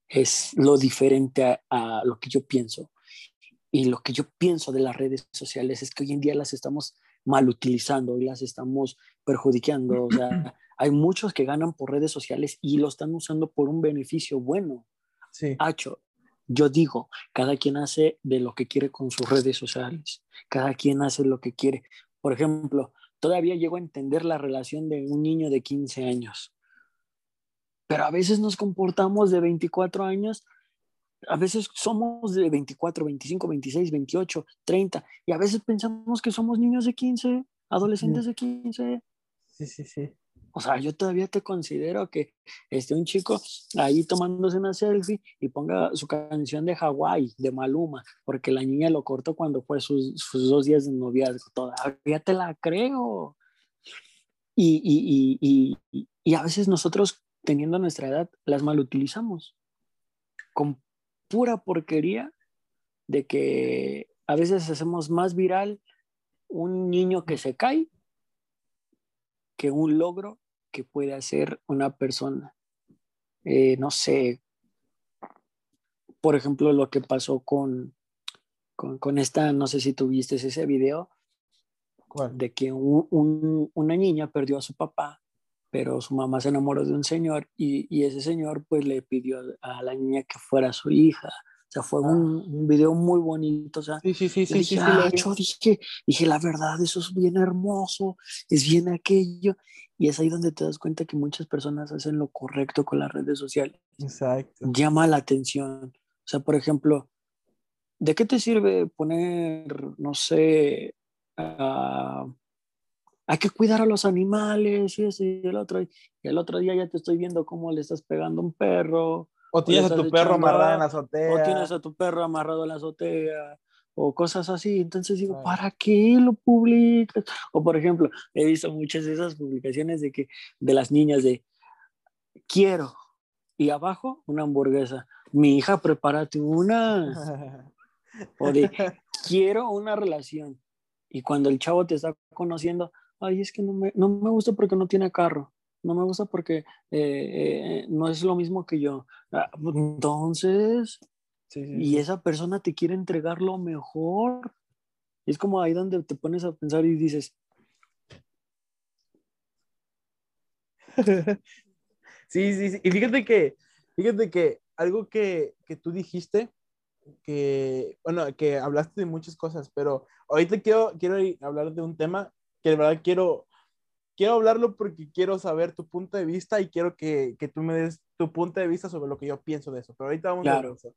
Es lo diferente a, a lo que yo pienso. Y lo que yo pienso de las redes sociales es que hoy en día las estamos mal utilizando y las estamos perjudicando. O sea, hay muchos que ganan por redes sociales y lo están usando por un beneficio bueno. Sí. Hacho, yo digo, cada quien hace de lo que quiere con sus redes sociales. Cada quien hace lo que quiere. Por ejemplo, todavía llego a entender la relación de un niño de 15 años. Pero a veces nos comportamos de 24 años a veces somos de 24, 25, 26, 28, 30 y a veces pensamos que somos niños de 15, adolescentes de 15. Sí, sí, sí. O sea, yo todavía te considero que esté un chico ahí tomándose una selfie y ponga su canción de Hawái, de Maluma, porque la niña lo cortó cuando fue sus, sus dos días de noviazgo. Todavía te la creo. Y, y, y, y, a veces nosotros, teniendo nuestra edad, las malutilizamos con pura porquería de que a veces hacemos más viral un niño que se cae que un logro que puede hacer una persona. Eh, no sé, por ejemplo, lo que pasó con, con, esta, no sé si tuviste ese video, de que una niña perdió a su papá, pero su mamá se enamoró de un señor y, y, ese señor pues le pidió a la niña que fuera su hija. O sea, fue un, un video muy bonito. O sea, sí, sí, sí, sí, dije, sí, ah, yo dije, dije, la verdad, eso es bien hermoso, es bien aquello. Y es ahí donde te das cuenta que muchas personas hacen lo correcto con las redes sociales. Exacto. Llama la atención. O sea, por ejemplo, ¿de qué te sirve poner, no sé, uh, hay que cuidar a los animales y eso y el otro? Y el otro día ya te estoy viendo cómo le estás pegando a un perro. O tienes a tu perro amarrado en la azotea. O tienes a tu perro amarrado en la azotea o cosas así. Entonces digo, ¿para qué lo publicas? O por ejemplo, he visto muchas de esas publicaciones de que de las niñas de quiero y abajo una hamburguesa. Mi hija, prepárate una. o de quiero una relación. Y cuando el chavo te está conociendo, ay, es que no me, no me gusta porque no tiene carro. no me gusta porque eh, eh, no es lo mismo que yo. Ah, y esa persona te quiere entregar lo mejor. Y es como ahí donde te pones a pensar y dices. sí, sí, sí. Y fíjate que, fíjate que algo que, que tú dijiste, que, bueno, que hablaste de muchas cosas, pero ahorita quiero, quiero hablar de un tema que de verdad quiero, quiero hablarlo porque quiero saber tu punto de vista y quiero que, que tú me des tu punto de vista sobre lo que yo pienso de eso. Pero ahorita vamos a ver eso.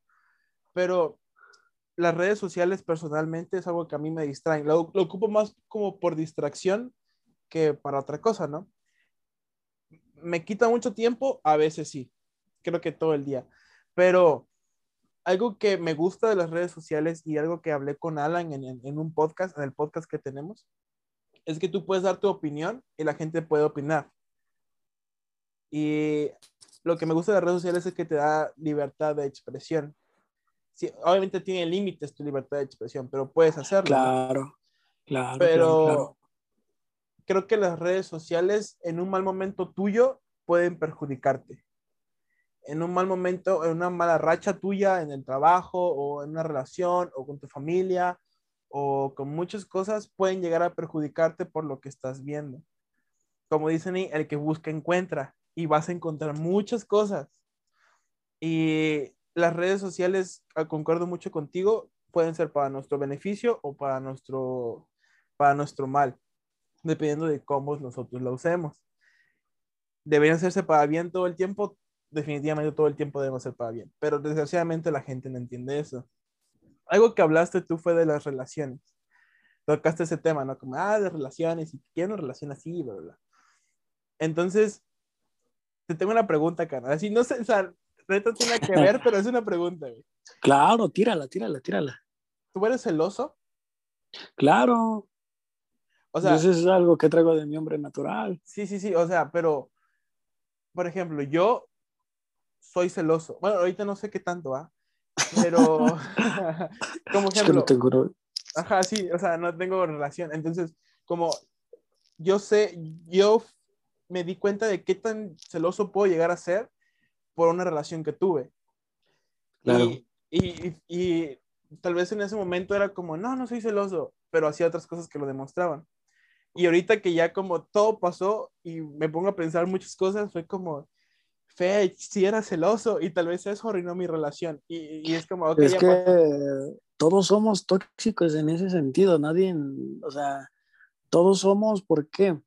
Pero las redes sociales personalmente es algo que a mí me distraen. Lo, lo, ocupo más como por distracción que para otra cosa, ¿no? Me quita mucho tiempo, a veces sí, creo que todo el día, pero algo que me gusta de las redes sociales y algo que hablé con Alan en, en, un podcast, en el podcast que tenemos, es que tú puedes dar tu opinión y la gente puede opinar. Y lo que me gusta de las redes sociales es que te da libertad de expresión. Sí, obviamente tiene límites tu libertad de expresión, pero puedes hacerlo. Claro, claro. Pero creo que las redes sociales en un mal momento tuyo pueden perjudicarte. En un mal momento, en una mala racha tuya en el trabajo o en una relación o con tu familia o con muchas cosas pueden llegar a perjudicarte por lo que estás viendo. Como dicen, el que busca encuentra y vas a encontrar muchas cosas. Y las redes sociales, ah, concuerdo mucho contigo, pueden ser para nuestro beneficio o para nuestro, para nuestro mal, dependiendo de cómo nosotros la usemos. Deberían hacerse para bien todo el tiempo, definitivamente todo el tiempo debemos ser para bien, pero desgraciadamente la gente no entiende eso algo que hablaste tú fue de las relaciones. Tocaste ese tema, ¿no? Como, ah, de relaciones, y quiero una relación así, bla, bla. Entonces, te tengo una pregunta, carnal. Así, no sé, o no tiene que ver, pero es una pregunta, güey. Claro, tírala, tírala, tírala. ¿Tú eres celoso? Claro. O sea, eso es algo que traigo de mi hombre natural. Sí, sí, sí, o sea, pero, por ejemplo, yo soy celoso. Bueno, ahorita no sé qué tanto, ¿ah? pero como ejemplo, tengo... ajá, sí, o sea, no tengo relación. Entonces, como yo sé, yo me di cuenta de qué tan celoso puedo llegar a ser por una relación que tuve. Claro. Y, y, y, tal vez en ese momento era como, no, no soy celoso, pero hacía otras cosas que lo demostraban. Y ahorita que ya como todo pasó y me pongo a pensar muchas cosas, fue como, Fe, si era celoso y tal vez eso arruinó mi relación. Y, es como, es que todos somos tóxicos en ese sentido, nadie, o sea, todos somos, ¿por qué?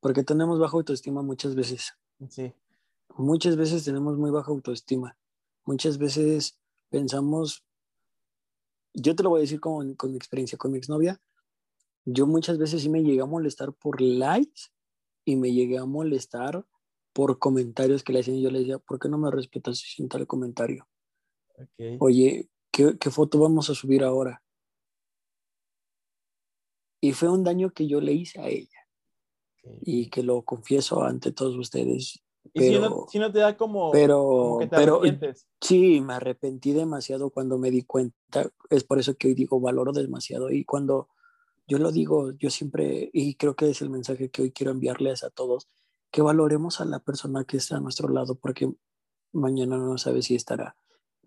Porque tenemos baja autoestima muchas veces. Sí. Muchas veces tenemos muy baja autoestima. Muchas veces pensamos, yo te lo voy a decir con, con mi experiencia con mi exnovia, yo muchas veces sí me llegué a molestar por likes y me llegué a molestar por comentarios que le hacían. Yo le decía, ¿por qué no me respetas sin tal comentario? Oye, ¿qué, ¿qué, foto vamos a subir ahora? Y fue un daño que yo le hice a ella. Y que lo confieso ante todos ustedes. ¿Y si, no, si, no, te da como, pero, pero sí, me arrepentí demasiado cuando me di cuenta. Es por eso que hoy digo, valoro demasiado. Y cuando yo lo digo, yo siempre, y creo que es el mensaje que hoy quiero enviarles a todos, que valoremos a la persona que está a nuestro lado, porque mañana no sabes si estará.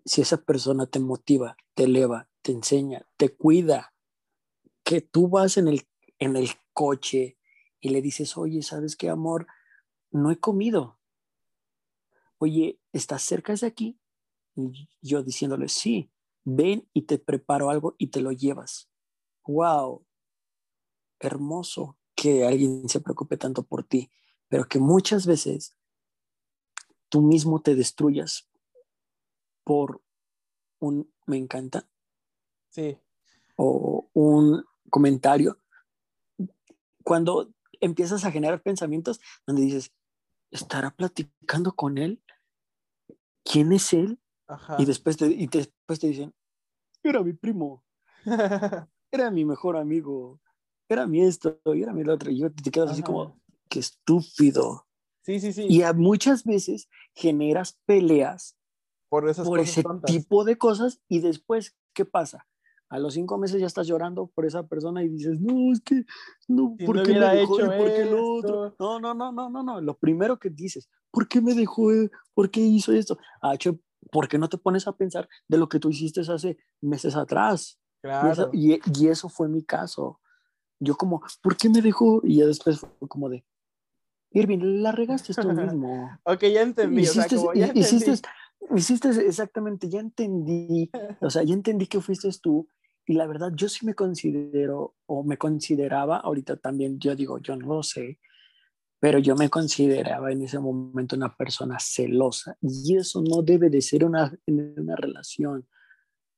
Si esa persona te motiva, te eleva, te enseña, te cuida, que tú vas en el, en el coche y le dices, oye, ¿sabes qué, amor? No he comido. Oye, ¿estás cerca de aquí? Y yo diciéndole, sí, ven y te preparo algo y te lo llevas. ¡Wow! Hermoso que alguien se preocupe tanto por ti pero que muchas veces tú mismo te destruyas por un me encanta. Sí. O un comentario. Cuando empiezas a generar pensamientos donde dices, ¿estará platicando con él? ¿Quién es él? Y, después te, y después te dicen, era mi primo, era mi mejor amigo, era mi esto, era mi lo otro. Y yo te quedas así como, qué estúpido. Sí, sí, sí. Y a muchas veces generas peleas por, esas por ese tipo de cosas y después, ¿qué pasa? A los cinco meses ya estás llorando por esa persona y dices, no, es que, no, Si ¿por no qué me dejó? hecho ¿Y por qué lo otro? No, no, no, no, no, no. Lo primero que dices, ¿por qué me dejó? él? ¿Por qué hizo esto? Ah, che, ¿por qué no te pones a pensar de lo que tú hiciste hace meses atrás? Y, eso, Claro. y, y eso fue mi caso. Yo como, ¿por qué me dejó? Y ya después fue como de, Irving, la regaste tú mismo. Ok, ya entendí. o sea, hiciste, como ya hi- hiciste, entendí. hiciste exactamente, ya entendí, o sea, ya entendí que fuiste tú. Y la verdad, yo sí me considero, o me consideraba, ahorita también, yo digo, yo no lo sé, pero yo me consideraba en ese momento una persona celosa. Y eso no debe de ser una, una relación.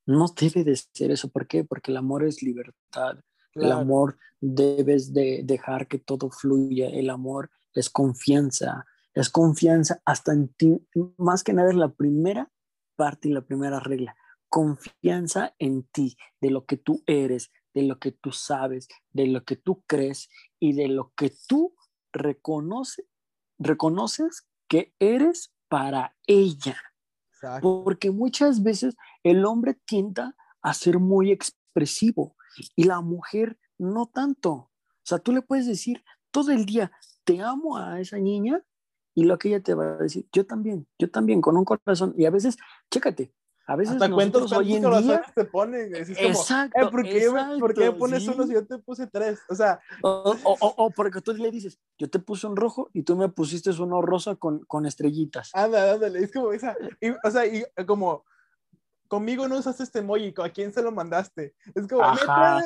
No debe de ser eso. ¿Por qué? Porque el amor es libertad. El Claro. amor debes de dejar que todo fluya. El amor es confianza. Es confianza hasta en ti. Más que nada es la primera parte y la primera regla. Confianza en ti, de lo que tú eres, de lo que tú sabes, de lo que tú crees y de lo que tú reconoce, reconoces que eres para ella. Exacto. Porque muchas veces el hombre tienda a ser muy expresivo y la mujer no tanto. O sea, tú le puedes decir todo el día, te amo a esa niña y lo que ella te va a decir, yo también, yo también, con un corazón. Y a veces, chécate, a veces Hasta cuentos nosotros hoy cuántos en día... te ponen. Es como, Exacto, eh, ¿por, qué, me- ¿por qué exacto, pones sí. uno si yo te puse tres? O sea, O, o- o- o porque tú le dices, yo te puse un rojo y tú me pusiste uno rosa con, con estrellitas. ándale, ándale. Es como esa. y- o sea, y eh, como. Conmigo no usaste este emoji, ¿a quién se lo mandaste? Es como, Ajá.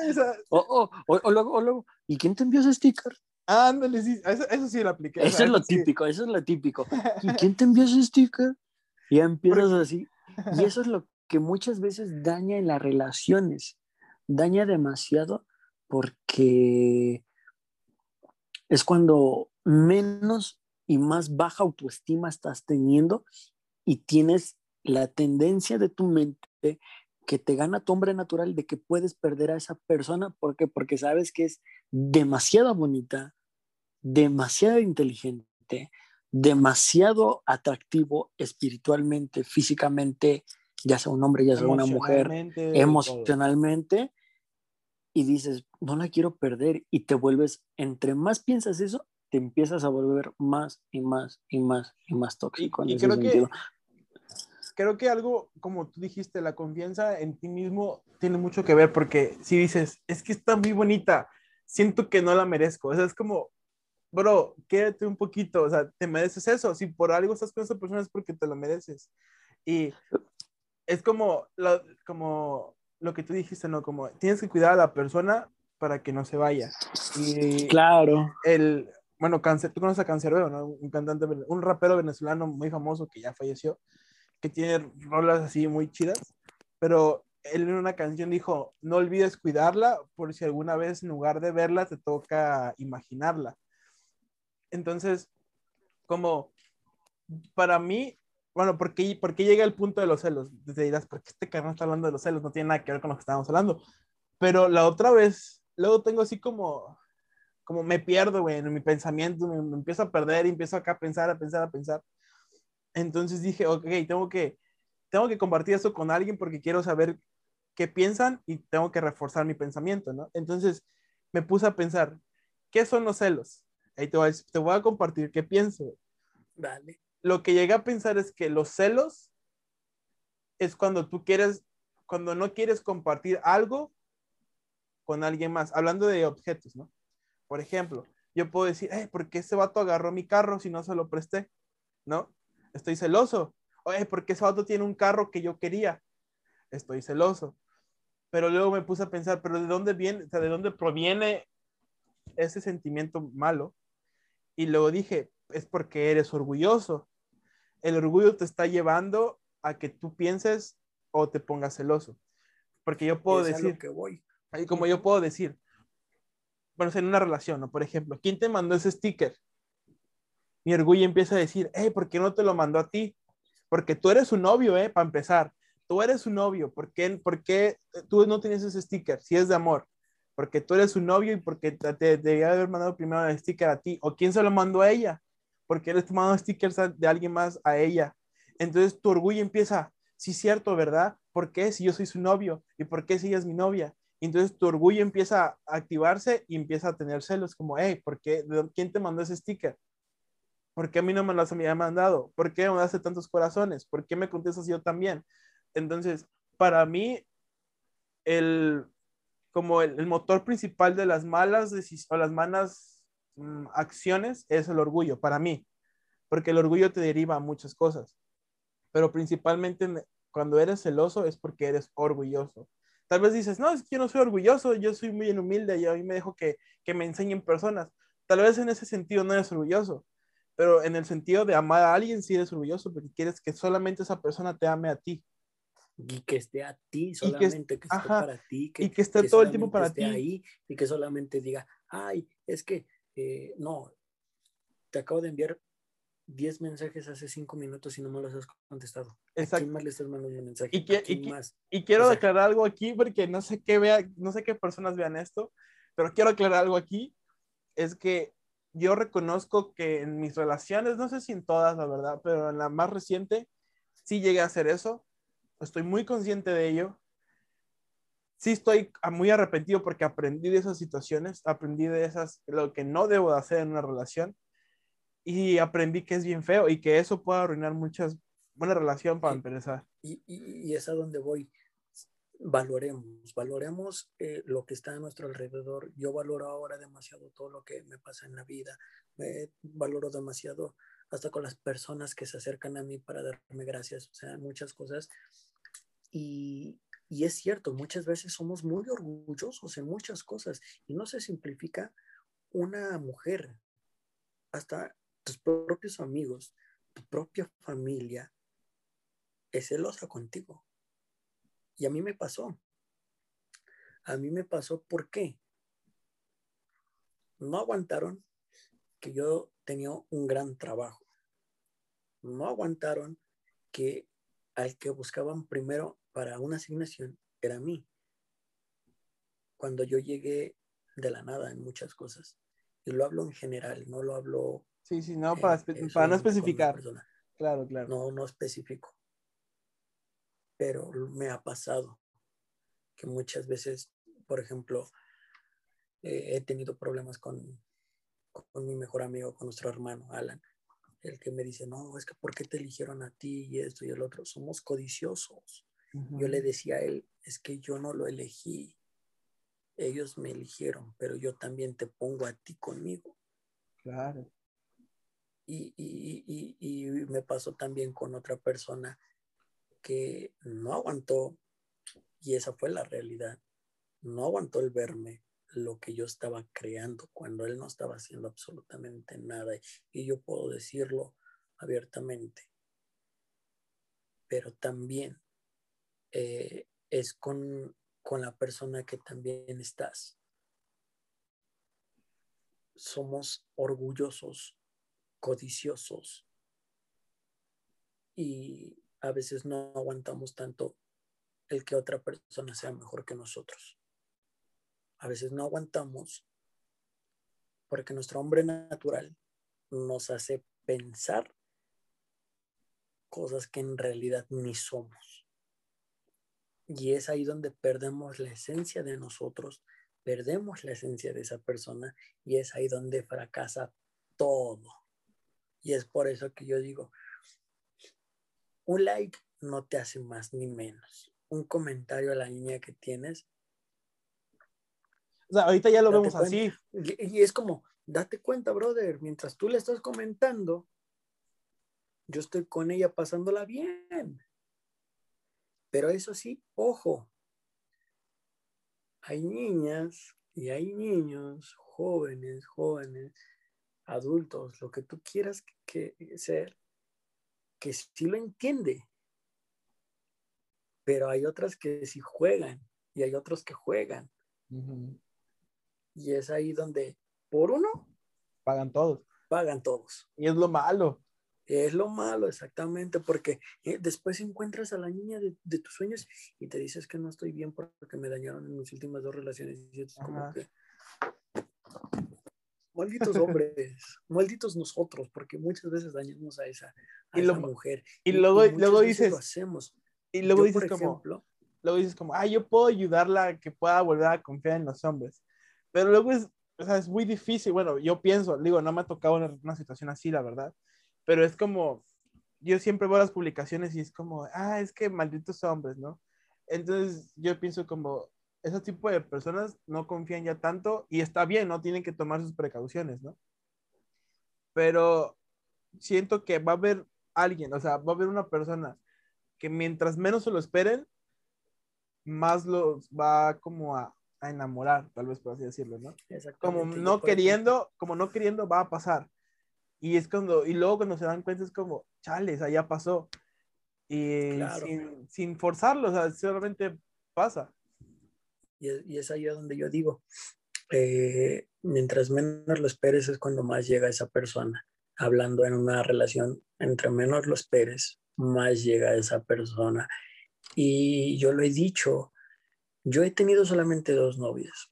o O, o- o- o luego, o luego, ¿y quién te envió ese sticker? ándale, sí, eso, eso sí lo apliqué. o Eso sea, es lo sí. típico, eso es lo típico. ¿Y quién te envió ese sticker? Y empiezas así. Y eso es lo que muchas veces daña en las relaciones. Daña demasiado porque es cuando menos y más baja autoestima estás teniendo y tienes la tendencia de tu mente que te gana tu hombre natural de que puedes perder a esa persona. ¿Por qué? Porque sabes que es demasiado bonita, demasiado inteligente, demasiado atractivo espiritualmente, físicamente, ya sea un hombre, ya sea una mujer, Emocionalmente, y dices, no la quiero perder, y te vuelves, entre más piensas eso, te empiezas a volver más y más y más y más Y, tóxico en y ese creo que creo que algo, como tú dijiste, la confianza en ti mismo tiene mucho que ver porque si dices, es que está muy bonita, siento que no la merezco. O sea, es como, bro, quédate un poquito, o sea, te mereces eso. Si por algo estás con esa persona es porque te lo mereces. Y es como, lo, como lo que tú dijiste, ¿no? Como tienes que cuidar a la persona para que no se vaya. Y Claro, el, bueno, Cáncer, tú conoces a Cancerbero, ¿no? Un cantante, un rapero venezolano muy famoso que ya falleció, que tiene rolas así muy chidas, pero él en una canción dijo, no olvides cuidarla por si alguna vez en lugar de verla te toca imaginarla. Entonces, como para mí, bueno, ¿por qué, por qué llega el punto de los celos? Te dirás, ¿por qué este canal está hablando de los celos? No tiene nada que ver con lo que estábamos hablando. Pero la otra vez, luego tengo así como, como me pierdo, güey, en mi pensamiento, me, me empiezo a perder y empiezo acá a pensar, a pensar, a pensar. Entonces dije, ok, tengo que, tengo que compartir esto con alguien porque quiero saber qué piensan y tengo que reforzar mi pensamiento, ¿no? Entonces me puse a pensar, ¿qué son los celos? Ahí te voy a, te voy a compartir qué pienso. dale. Lo que llegué a pensar es que los celos es cuando tú quieres, cuando no quieres compartir algo con alguien más, hablando de objetos, ¿no? Por ejemplo, yo puedo decir, hey, ¿por qué ese vato agarró mi carro si no se lo presté? ¿No? Estoy celoso. Oye, ¿por qué ese vato tiene un carro que yo quería? Estoy celoso. Pero luego me puse a pensar, ¿pero de dónde viene, o sea, de dónde proviene ese sentimiento malo? Y luego dije, es porque eres orgulloso. El orgullo te está llevando a que tú pienses o te pongas celoso. Porque yo puedo Es a lo decir, que voy. y como yo puedo decir, bueno, en una relación, ¿no? Por ejemplo, ¿quién te mandó ese sticker? Mi orgullo empieza a decir, hey, ¿por qué no te lo mandó a ti? Porque tú eres su novio, ¿eh? Para empezar, tú eres su novio. ¿Por qué, por qué tú no tienes ese sticker? Si es de amor. Porque tú eres su novio y porque te, te haber mandado primero el sticker a ti. ¿O quién se lo mandó a ella? Porque él está mandando stickers de alguien más a ella. Entonces tu orgullo empieza, sí, cierto, ¿verdad? ¿por qué si yo soy su novio? ¿Y por qué si ella es mi novia? Entonces tu orgullo empieza a activarse y empieza a tener celos, como, hey, ¿por qué? ¿Quién te mandó ese sticker? ¿Por qué a mí no me lo has mandado? ¿Por qué me hace tantos corazones? ¿Por qué me contestas yo también? Entonces, para mí, el, como el, motor principal de las malas o las malas mm, acciones es el orgullo, para mí, porque el orgullo te deriva a muchas cosas, pero principalmente cuando eres celoso es porque eres orgulloso. Tal vez dices, no, es que yo no soy orgulloso, yo soy muy humilde y a mí me dejo que, que me enseñen personas. Tal vez en ese sentido no eres orgulloso, pero en el sentido de amar a alguien sí eres orgulloso porque quieres que solamente esa persona te ame a ti. Y que esté a ti, solamente que, esté para ti. Que, y que esté todo el tiempo para ti. Ahí, y que solamente diga, ay, es que, eh, no, te acabo de enviar 10 mensajes hace 5 minutos y no me los has contestado. Exacto. ¿A quién más le estás mandando un mensaje? Y, y, quiero aclarar algo aquí porque no sé qué vea, no sé qué personas vean esto, pero quiero aclarar algo aquí. Es que yo reconozco que en mis relaciones, no sé si en todas, la verdad, pero en la más reciente, sí llegué a hacer eso. Estoy muy consciente de ello. Sí estoy muy arrepentido porque aprendí de esas situaciones, aprendí de esas, lo que no debo de hacer en una relación y aprendí que es bien feo y que eso puede arruinar muchas, buena relación para empezar. Y, y, y es a donde voy valoremos, valoremos eh, lo que está a nuestro alrededor. Yo valoro ahora demasiado todo lo que me pasa en la vida, me valoro demasiado hasta con las personas que se acercan a mí para darme gracias, o sea, muchas cosas. Y, y es cierto, muchas veces somos muy orgullosos en muchas cosas y no se simplifica una mujer, hasta tus propios amigos, tu propia familia es celosa contigo y a mí me pasó. A mí me pasó, ¿por qué? No aguantaron que yo tenía un gran trabajo. No aguantaron que al que buscaban primero para una asignación era mí. Cuando yo llegué de la nada en muchas cosas. Y lo hablo en general, no lo hablo. Sí, sí, no, para, para no especificar. Claro, claro. No, no especifico pero me ha pasado que muchas veces, por ejemplo, eh, he tenido problemas con, con mi mejor amigo, con nuestro hermano Alan, el que me dice, no, es que ¿por qué te eligieron a ti y esto y el otro? Somos codiciosos. Yo le decía a él, es que yo no lo elegí, ellos me eligieron, pero yo también te pongo a ti conmigo. Claro. Y, y, y, y me pasó también con otra persona que no aguantó, y esa fue la realidad, no aguantó el verme lo que yo estaba creando cuando él no estaba haciendo absolutamente nada. Y yo puedo decirlo abiertamente. Pero también eh, es con, con la persona que también estás. Somos orgullosos, codiciosos. Y a veces no aguantamos tanto el que otra persona sea mejor que nosotros. A veces no aguantamos porque nuestro hombre natural nos hace pensar cosas que en realidad ni somos. Y es ahí donde perdemos la esencia de nosotros, perdemos la esencia de esa persona y es ahí donde fracasa todo. Y es por eso que yo digo, un like no te hace más ni menos. Un comentario a la niña que tienes. O sea, ahorita ya lo vemos así. Y, es como, date cuenta, brother, mientras tú le estás comentando, yo estoy con ella pasándola bien. Pero eso sí, ojo, hay niñas y hay niños, jóvenes, jóvenes, adultos, lo que tú quieras que, que ser, que sí lo entiende, pero hay otras que sí juegan y hay otros que juegan. Y es ahí donde, por uno, pagan todos. Pagan todos. Y es lo malo. Es lo malo, exactamente, porque eh, después encuentras a la niña de, tus sueños y te dices que no estoy bien porque me dañaron en mis últimas dos relaciones. Y es como que, malditos hombres, malditos nosotros, porque muchas veces dañamos a esa, y mujer. Y, luego, luego dices, lo hacemos Y luego dices como, luego dices como, ah, yo puedo ayudarla a que pueda volver a confiar en los hombres. Pero luego es, o sea, es muy difícil. Bueno, yo pienso, digo, no me ha tocado una, una situación así, la verdad. Pero es como, yo siempre veo las publicaciones y es como, ah, es que malditos hombres, ¿no? Entonces yo pienso como, ese tipo de personas no confían ya tanto y está bien, ¿no? Tienen que tomar sus precauciones, ¿no? Pero siento que va a haber alguien, o sea, va a haber una persona que mientras menos se lo esperen, más los va como a, enamorar, tal vez por así decirlo, ¿no? Como no queriendo, como no queriendo va a pasar. Y es cuando, y luego cuando se dan cuenta es como, chales, allá pasó. Y sin, sin forzarlo, o sea, solamente pasa. Y es, ahí donde yo digo, eh, mientras menos lo esperes es cuando más llega esa persona. Hablando en una relación, entre menos lo esperes, más llega esa persona. Y yo lo he dicho, yo he tenido solamente dos novias.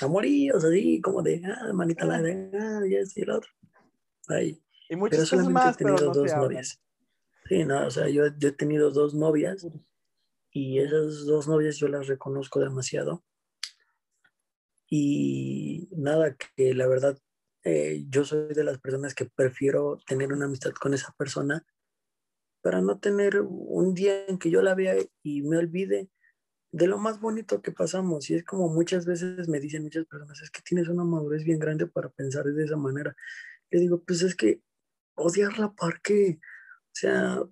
Amoríos, así como de, ah, manita la de, ah, y y el otro. Ahí. Y muchas pero solamente más, he tenido dos novias. Sí, no, o sea, yo, yo he tenido dos novias y esas dos novias yo las reconozco demasiado. Y nada, que la verdad, eh, yo soy de las personas que prefiero tener una amistad con esa persona para no tener un día en que yo la vea y me olvide de lo más bonito que pasamos. Y es como muchas veces me dicen muchas personas, es que tienes una madurez bien grande para pensar de esa manera. Le digo, pues es que odiarla, ¿para qué? O sea,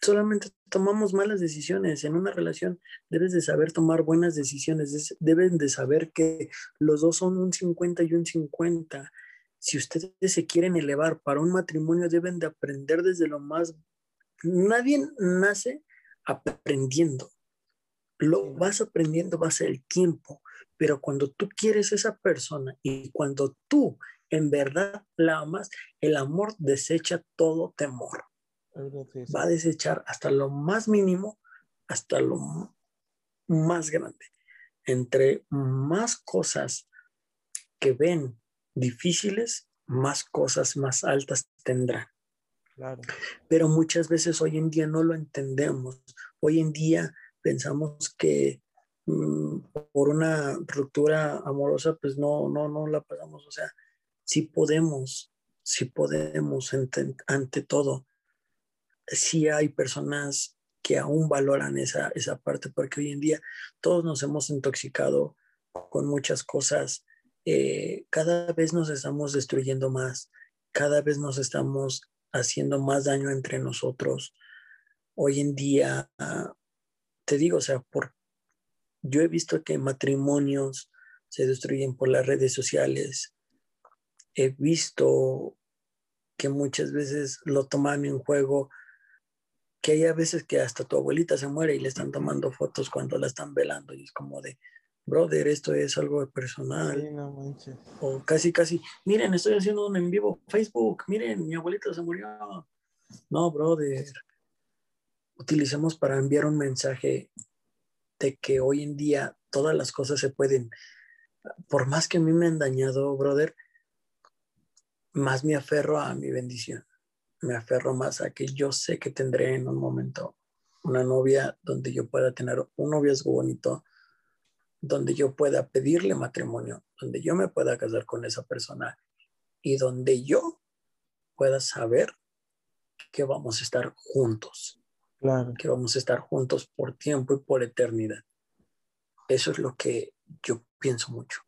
solamente tomamos malas decisiones. En una relación debes de saber tomar buenas decisiones, deben de saber que los dos son un 50 y un 50. Si ustedes se quieren elevar para un matrimonio, deben de aprender desde lo más... Nadie nace aprendiendo. Lo vas aprendiendo, va a ser el tiempo. Pero cuando tú quieres esa persona y cuando tú en verdad la amas, el amor desecha todo temor va a desechar hasta lo más mínimo, hasta lo más grande. Entre más cosas que ven difíciles, más cosas más altas tendrán. Pero muchas veces hoy en día no lo entendemos. Hoy en día pensamos que mm, por una ruptura amorosa, pues no, no, no la pasamos. O sea, sí podemos, sí podemos ante todo sí hay personas que aún valoran esa, esa parte, porque hoy en día todos nos hemos intoxicado con muchas cosas, eh, cada vez nos estamos destruyendo más, cada vez nos estamos haciendo más daño entre nosotros. Hoy en día, te digo, o sea, por, yo he visto que matrimonios se destruyen por las redes sociales. He visto que muchas veces lo toman en juego que hay a veces que hasta tu abuelita se muere y le están tomando fotos cuando la están velando y es como de, brother, esto es algo personal. o casi, casi, miren, estoy haciendo un en vivo Facebook, miren, mi abuelita se murió. No, brother. Utilicemos para enviar un mensaje de que hoy en día todas las cosas se pueden, por más que a mí me han dañado, brother, más me aferro a mi bendición me aferro más a que yo sé que tendré en un momento una novia donde yo pueda tener un noviazgo bonito, donde yo pueda pedirle matrimonio, donde yo me pueda casar con esa persona y donde yo pueda saber que vamos a estar juntos. Claro. Que vamos a estar juntos por tiempo y por eternidad. Eso es lo que yo pienso mucho.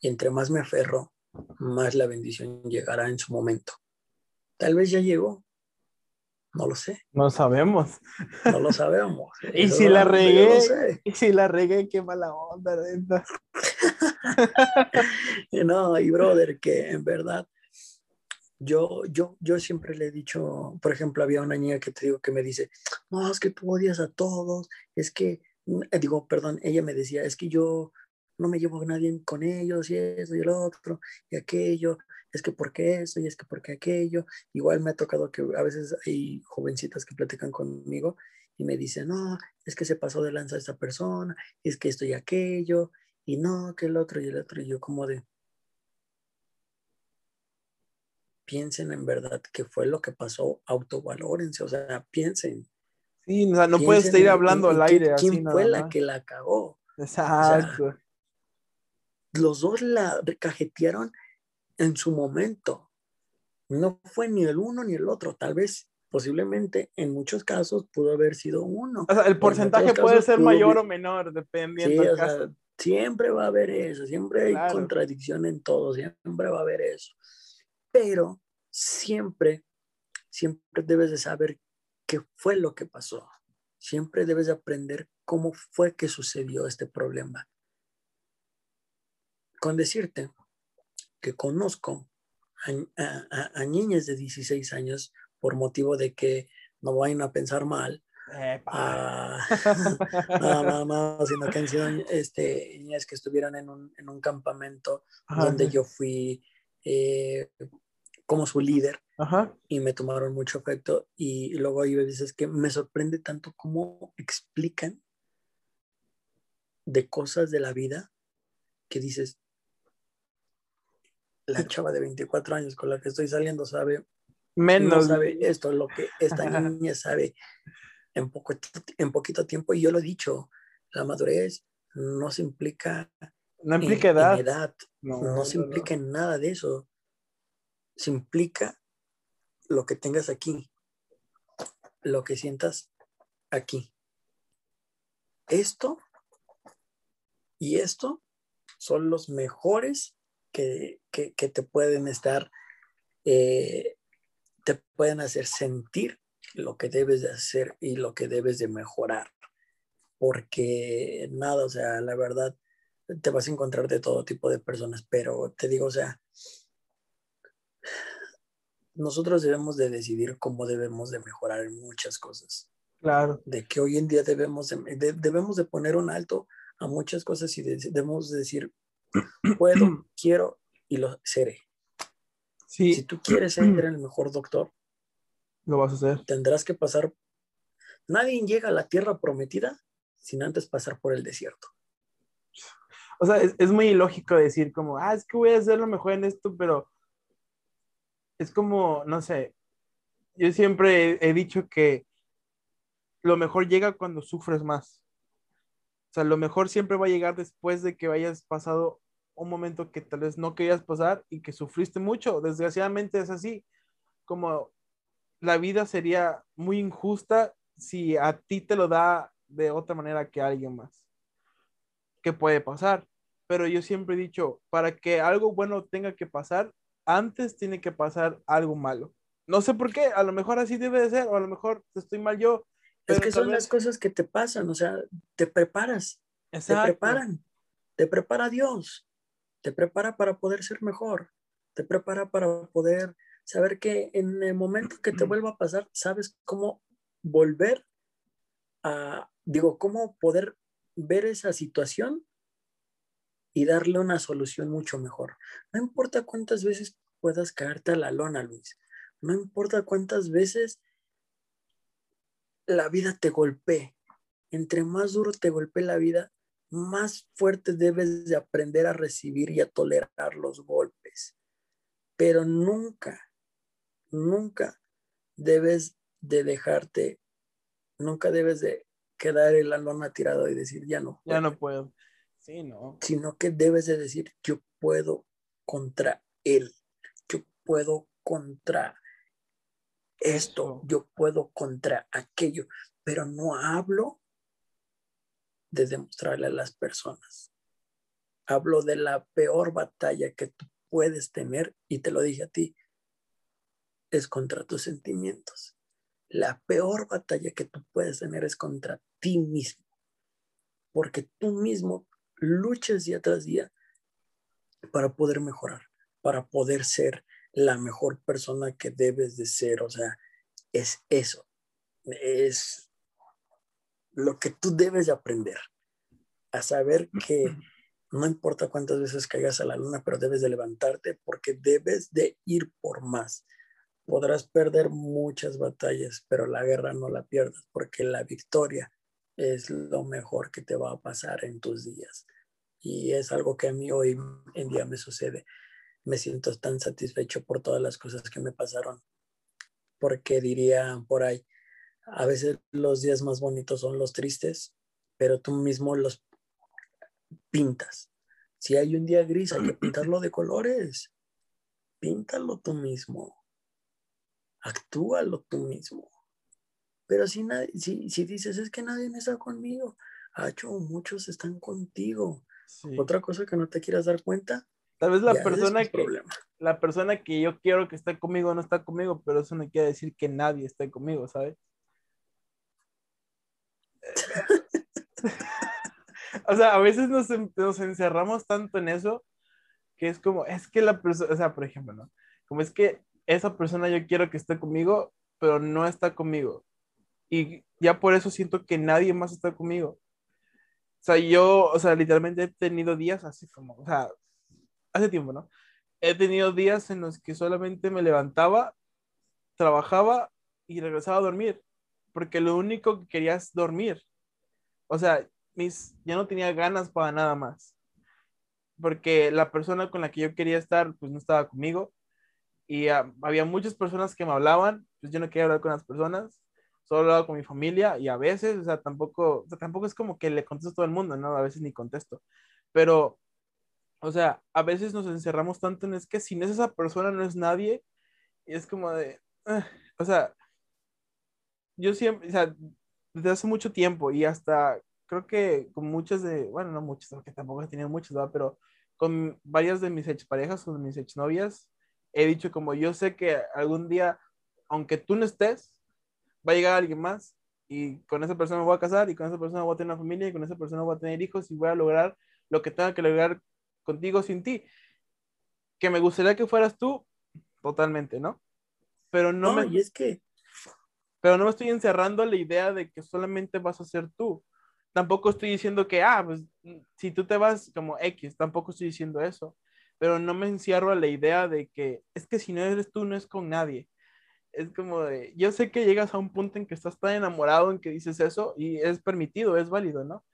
Y entre más me aferro, más la bendición llegará en su momento. Tal vez ya llegó. No lo sé. No sabemos. No lo sabemos. y si la regué, y si la regué, qué mala onda. no, y brother, que en verdad, yo, yo, yo siempre le he dicho, por ejemplo, había una niña que te digo que me dice, no, es que tú odias a todos, es que, eh, digo, perdón, ella me decía, es que yo no me llevo nadie con ellos y eso y el otro y aquello, es que porque eso y es que porque aquello. Igual me ha tocado que a veces hay jovencitas que platican conmigo y me dicen, no, es que se pasó de lanza esta persona, es que esto y aquello, y no, que el otro y el otro. Y yo como de, piensen en verdad qué fue lo que pasó, autovalórense, o sea, piensen. Sí, o sea, no puedes Piensen ir en- hablando en- al aire quién- así ¿Quién nada fue la más. que la cagó? Exacto. Los dos la cajetearon en su momento. No fue ni el uno ni el otro. Tal vez, posiblemente, en muchos casos pudo haber sido uno. O sea, el en porcentaje puede ser mayor o menor, Sí, dependiendo del o sea, caso. siempre va a haber eso, siempre hay contradicción en todo, siempre va a haber eso. Pero siempre, siempre debes de saber qué fue lo que pasó. Siempre debes de aprender cómo fue que sucedió este problema. Con decirte que conozco a, a- niñas de 16 años por motivo de que no vayan a pensar mal. Ah, nada más, sino que han sido este, niñas que estuvieron en un, en un campamento Ajá, donde yo fui eh, como su líder Ajá. y me tomaron mucho afecto y luego hay veces que me sorprende tanto cómo explican de cosas de la vida que dices, la chava de 24 años con la que estoy saliendo sabe no Menos. sabe esto, lo que esta niña sabe en, poco, en poquito tiempo. Y yo lo he dicho, la madurez no se implica No implica en edad. edad, No, no, se no, no. implica en nada de eso. Se implica lo que tengas aquí, lo que sientas aquí. Esto y esto son los mejores que, que- que te pueden estar, eh, te pueden hacer sentir lo que debes de hacer y lo que debes de mejorar. Porque nada, o sea, la verdad, te vas a encontrar de todo tipo de personas, pero te digo, o sea, nosotros debemos de decidir cómo debemos de mejorar en muchas cosas Claro. de que hoy en día debemos de, de- debemos de poner un alto a muchas cosas y de- debemos de decir, puedo, quiero y lo seré. Si tú quieres ser el mejor doctor, lo vas a hacer. tendrás que pasar, nadie llega a la tierra prometida sin antes pasar por el desierto. O sea, es, es muy ilógico decir como, ah, es que voy a hacer lo mejor en esto, pero es como, no sé, yo siempre he, he dicho que lo mejor llega cuando sufres más. O sea, lo mejor siempre va a llegar después de que hayas pasado un momento que tal vez no querías pasar y que sufriste mucho. Desgraciadamente es así. Como la vida sería muy injusta si a ti te lo da de otra manera que a alguien más. ¿Qué puede pasar? Pero yo siempre he dicho, para que algo bueno tenga que pasar, antes tiene que pasar algo malo. No sé por qué, a lo mejor así debe de ser, o a lo mejor estoy mal yo. Es que son vez- las cosas que te pasan, o sea, te preparas, te Exacto. preparan, te prepara Dios, te prepara para poder ser mejor, te prepara para poder saber que en el momento que te vuelva a pasar, sabes cómo volver a, digo, cómo poder ver esa situación y darle una solución mucho mejor. No importa cuántas veces puedas caerte a la lona, Luis, no importa cuántas veces la vida te golpee. Entre más duro te golpee la vida, más fuerte debes de aprender a recibir y a tolerar los golpes. Pero nunca, nunca debes de dejarte, nunca debes de quedar en la lona tirado y decir, ya no puedo. Ya no puedo. Sí, no. Sino que debes de decir, yo puedo contra él, yo puedo contra esto, yo puedo contra aquello, pero no hablo de demostrarle a las personas. Hablo de la peor batalla que tú puedes tener, y te lo dije a ti, es contra tus sentimientos. La peor batalla que tú puedes tener es contra ti mismo, porque tú mismo luchas día tras día para poder mejorar, para poder ser la mejor persona que debes de ser. O sea, es eso, es lo que tú debes de aprender, a saber que no importa cuántas veces caigas a la luna, pero debes de levantarte porque debes de ir por más. Podrás perder muchas batallas, pero la guerra no la pierdas porque la victoria es lo mejor que te va a pasar en tus días. Y es algo que a mí hoy en día me sucede. Me siento tan satisfecho por todas las cosas que me pasaron. Porque diría por ahí, A veces los días más bonitos son los tristes, pero tú mismo los pintas. Si hay un día gris, hay que pintarlo de colores. Píntalo tú mismo. Actúalo tú mismo. Pero si, nadie, si, si dices, es que nadie está conmigo, Hacho, muchos están contigo. Otra cosa que no te quieras dar cuenta. Tal vez la persona que la persona que yo quiero que esté conmigo no está conmigo, pero eso no quiere decir que nadie esté conmigo, ¿sabes? o sea, a veces nos, nos, encerramos tanto en eso que es como, es que la persona, o sea, por ejemplo, ¿no? Como es que esa persona yo quiero que esté conmigo, pero no está conmigo. Y ya por eso siento que nadie más está conmigo. O sea, yo, o sea, literalmente he tenido días así como, o sea, hace tiempo, ¿no? He tenido días en los que solamente me levantaba, trabajaba y regresaba a dormir, porque lo único que quería es dormir. O sea, mis, ya no tenía ganas para nada más, porque la persona con la que yo quería estar, pues no estaba conmigo, y ah, había muchas personas que me hablaban, pues yo no quería hablar con las personas, solo hablaba con mi familia y a veces, o sea, tampoco, tampoco es como que le contesto a todo el mundo, ¿no? A veces ni contesto. Pero, o sea, a veces nos encerramos tanto en es que sin esa persona no es nadie. Y es como de, ah", o sea, yo siempre, o sea, desde hace mucho tiempo y hasta creo que con muchas de, bueno, no muchas, porque tampoco he tenido muchas, ¿verdad? Pero con varias de mis exparejas o de mis exnovias, he dicho como yo sé que algún día, aunque tú no estés, va a llegar alguien más y con esa persona me voy a casar y con esa persona voy a tener una familia y con esa persona voy a tener hijos y voy a lograr lo que tenga que lograr contigo sin ti. Que me gustaría que fueras tú, totalmente, ¿no? Pero no, me... Y es que... Pero no me estoy encerrando la idea de que solamente vas a ser tú. Tampoco estoy diciendo que, ah, pues si tú te vas como X, tampoco estoy diciendo eso. Pero no me encierro a la idea de que es que si no eres tú, no es con nadie es como de, yo sé que llegas a un punto en que estás tan enamorado en que dices eso y es permitido, es válido, ¿no?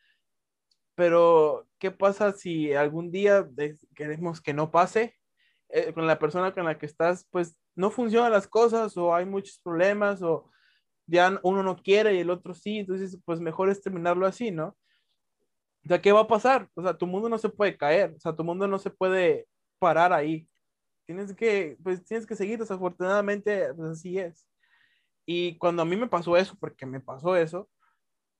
Pero, ¿qué pasa si algún día queremos que no pase? Eh, con la persona con la que estás, pues no funcionan las cosas o hay muchos problemas o ya uno no quiere y el otro sí, entonces pues mejor es terminarlo así, ¿no? O sea, ¿qué va a pasar? O sea, tu mundo no se puede caer, o sea, tu mundo no se puede parar ahí tienes que, pues tienes que seguir, desafortunadamente, pues así es. Y cuando a mí me pasó eso, porque me pasó eso,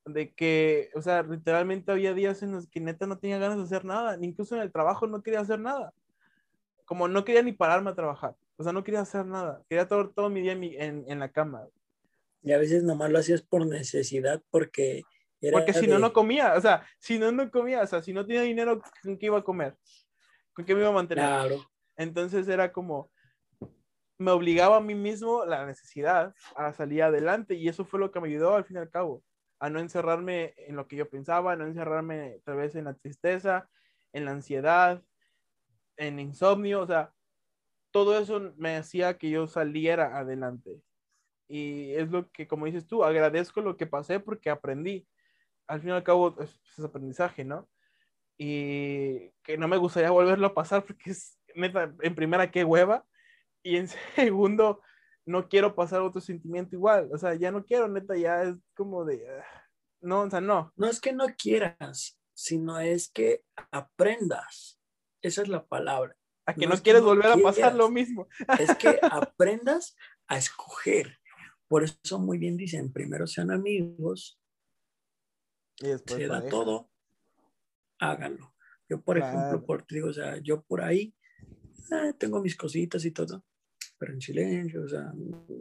de que, o sea, literalmente había días en los que neta no tenía ganas de hacer nada, ni incluso en el trabajo no quería hacer nada. Como no quería ni pararme a trabajar, o sea, no quería hacer nada, quería todo, todo mi día en, en, la cama. Y a veces nomás lo hacías por necesidad, porque... Era porque si no, no comía, o sea, si no, no comía, o sea, si no tenía dinero, ¿con qué iba a comer? ¿Con qué me iba a mantener? Claro. Entonces era como, me obligaba a mí mismo la necesidad a salir adelante y eso fue lo que me ayudó al fin y al cabo, a no encerrarme en lo que yo pensaba, a no encerrarme tal vez en la tristeza, en la ansiedad, en insomnio, o sea, todo eso me hacía que yo saliera adelante. Y es lo que, como dices tú, agradezco lo que pasé porque aprendí. Al fin y al cabo es, aprendizaje, ¿no? Y que no me gustaría volverlo a pasar porque es, en primera, qué hueva. Y en segundo, no quiero pasar otro sentimiento igual. O sea, ya no quiero, neta, ya es como de. Ah, no, o sea, no. No es que no quieras, sino es que aprendas. Esa es la palabra. A que no, quieres volver a pasar lo mismo. Es que aprendas a escoger. Por eso muy bien dicen, primero sean amigos, y después se da todo, háganlo. Yo, por ejemplo, por, digo, o sea, yo por ahí Ah, tengo mis cositas y todo, pero en silencio, o sea,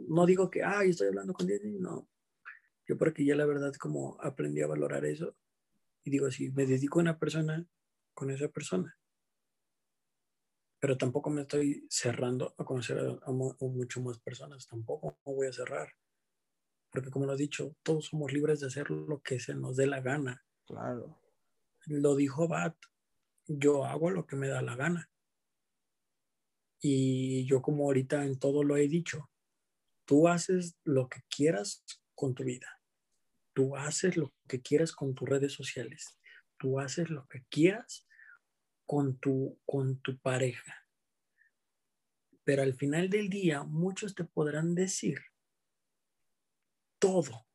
no digo que, ay, estoy hablando con Disney, no. Yo porque ya la verdad como aprendí a valorar eso y digo, si me dedico a una persona, con esa persona. Pero tampoco me estoy cerrando a conocer a, a, mucho más personas, tampoco me voy a cerrar. Porque como lo he dicho, todos somos libres de hacer lo que se nos dé la gana. Claro. Lo dijo Bat, yo hago lo que me da la gana. Y yo como ahorita en todo lo he dicho, tú haces lo que quieras con tu vida. Tú haces lo que quieras con tus redes sociales. Tú haces lo que quieras con tu, con tu pareja. Pero al final del día, muchos te podrán decir todo